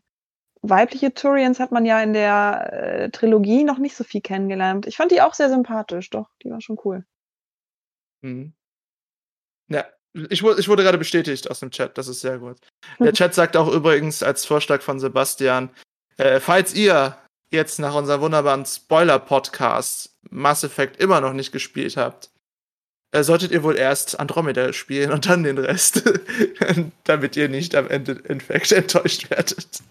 weibliche Turians hat man ja in der äh, Trilogie noch nicht so viel kennengelernt. Ich fand die auch sehr sympathisch, doch, die war schon cool. Mhm. Ja, ich, ich, wurde gerade bestätigt aus dem Chat, das ist sehr gut. Der *laughs* Chat sagt auch übrigens als Vorschlag von Sebastian, äh, falls ihr jetzt nach unserem wunderbaren Spoiler-Podcast Mass Effect immer noch nicht gespielt habt, äh, solltet ihr wohl erst Andromeda spielen und dann den Rest, *laughs* damit ihr nicht am Ende Infekt *laughs* enttäuscht werdet.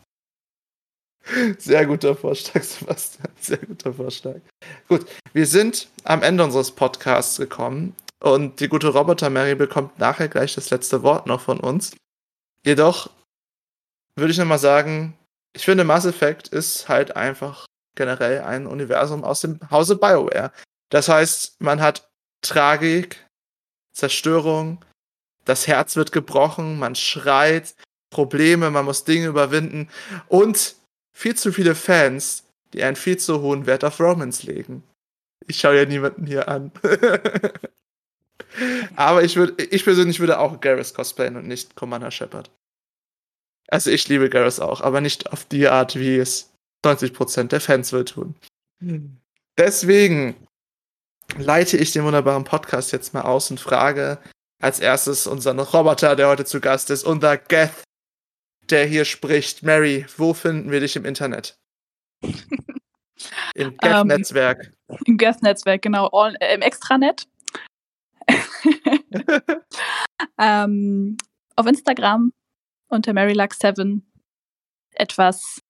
Sehr guter Vorschlag, Sebastian. Sehr guter Vorschlag. Gut, wir sind am Ende unseres Podcasts gekommen und die gute Roboter Mary bekommt nachher gleich das letzte Wort noch von uns. Jedoch würde ich nochmal sagen, ich finde Mass Effect ist halt einfach generell ein Universum aus dem Hause BioWare. Das heißt, man hat Tragik, Zerstörung, das Herz wird gebrochen, man schreit, Probleme, man muss Dinge überwinden und viel zu viele Fans, die einen viel zu hohen Wert auf Romans legen. Ich schaue ja niemanden hier an. *laughs* Aber ich würde, ich persönlich würde auch Garrus cosplayen und nicht Commander Shepard. Also ich liebe Garrus auch, aber nicht auf die Art, wie es 90% der Fans will tun. Deswegen leite ich den wunderbaren Podcast jetzt mal aus und frage als erstes unseren Roboter, der heute zu Gast ist, unser Geth, der hier spricht. Mary, wo finden wir dich im Internet? *laughs* Im Geth-Netzwerk. Um, Im Geth-Netzwerk, genau. All, äh, Im Extranet. *laughs* ähm, auf Instagram unter MaryLuck7 etwas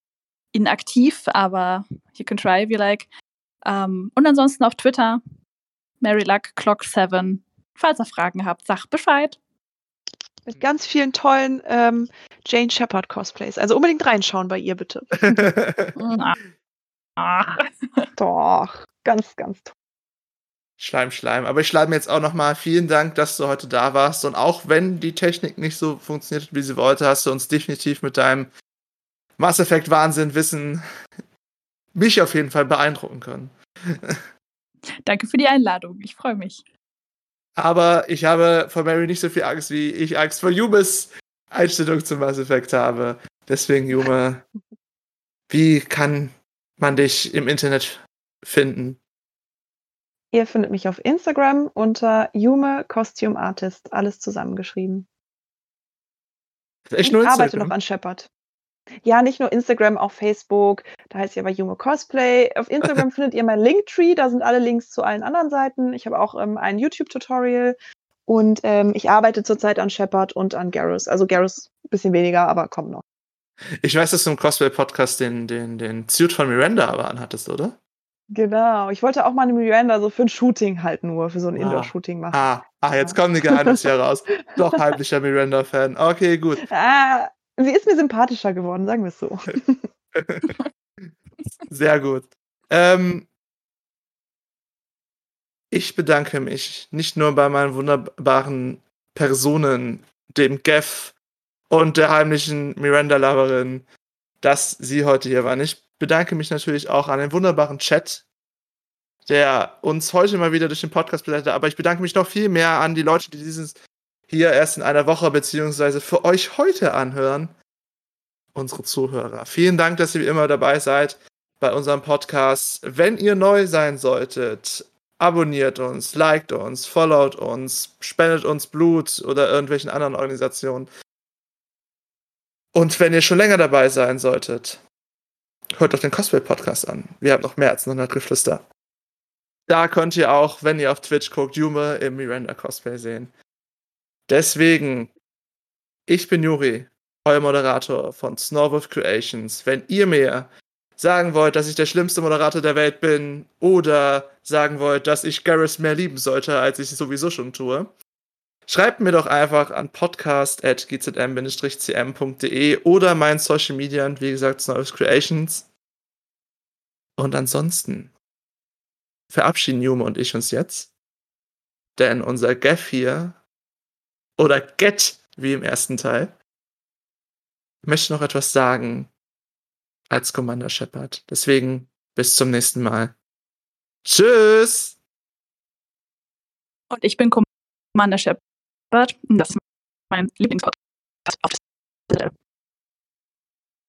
inaktiv, aber you can try if you like. Ähm, und ansonsten auf Twitter MaryLuckClock7. Falls ihr Fragen habt, sagt Bescheid. Mit ganz vielen tollen ähm, Jane Shepard Cosplays. Also unbedingt reinschauen bei ihr, bitte. Ach. *laughs* *laughs* Doch, ganz, ganz toll. Schleim, Schleim. Aber ich schreibe mir jetzt auch nochmal vielen Dank, dass du heute da warst. Und auch wenn die Technik nicht so funktioniert, wie sie wollte, hast du uns definitiv mit deinem Mass Effect Wahnsinn Wissen mich auf jeden Fall beeindrucken können. *laughs* Danke für die Einladung. Ich freue mich. Aber ich habe vor Mary nicht so viel Angst, wie ich Angst vor Yumes Einstellung zum Mass Effect habe. Deswegen, Yume, *laughs* wie kann man dich im Internet finden? Ihr findet mich auf Instagram unter Yume Costume Artist, alles zusammengeschrieben. Ich arbeite noch an Shepard. Ja, nicht nur Instagram, auch Facebook. Da heißt ja bei Yume Cosplay. Auf Instagram *laughs* findet ihr mein Linktree. Da sind alle Links zu allen anderen Seiten. Ich habe auch ähm, ein YouTube-Tutorial. Und ähm, ich arbeite zurzeit an Shepard und an Garrus. Also Garrus ein bisschen weniger, aber kommt noch. Ich weiß, dass du im Cosplay-Podcast den, den, den Suit von Miranda aber anhattest, oder? Genau. Ich wollte auch mal eine Miranda so für ein Shooting halt nur, für so ein Ah. Indoor-Shooting machen. Ah, ah, jetzt kommen die Geheimnisse heraus. Doch heimlicher *laughs* Miranda-Fan. Okay, gut. Ah, sie ist mir sympathischer geworden, sagen wir es so. *laughs* Sehr gut. Ähm, ich bedanke mich nicht nur bei meinen wunderbaren Personen, dem Geff und der heimlichen Miranda-Loverin, dass sie heute hier waren. Ich bedanke mich natürlich auch an den wunderbaren Chat, der uns heute mal wieder durch den Podcast begleitet. Aber ich bedanke mich noch viel mehr an die Leute, die dieses hier erst in einer Woche beziehungsweise für euch heute anhören. Unsere Zuhörer. Vielen Dank, dass ihr immer dabei seid bei unserem Podcast. Wenn ihr neu sein solltet, abonniert uns, liked uns, followt uns, spendet uns Blut oder irgendwelchen anderen Organisationen. Und wenn ihr schon länger dabei sein solltet, hört doch den Cosplay-Podcast an. Wir haben noch mehr als 100 Geflüster. Da könnt ihr auch, wenn ihr auf Twitch guckt, Jume im Miranda-Cosplay sehen. Deswegen, ich bin Juri, euer Moderator von Snorwolf Creations. Wenn ihr mir sagen wollt, dass ich der schlimmste Moderator der Welt bin oder sagen wollt, dass ich Garrus mehr lieben sollte, als ich es sowieso schon tue, schreibt mir doch einfach an podcast.gzm-cm.de oder meinen Social Media wie gesagt Snorwolf Creations. Und ansonsten verabschieden Jume und ich uns jetzt, denn unser Geff hier oder Get, wie im ersten Teil, möchte noch etwas sagen als Commander Shepard. Deswegen bis zum nächsten Mal. Tschüss! Und ich bin Commander Shepard. Das ist mein Lieblingspodcast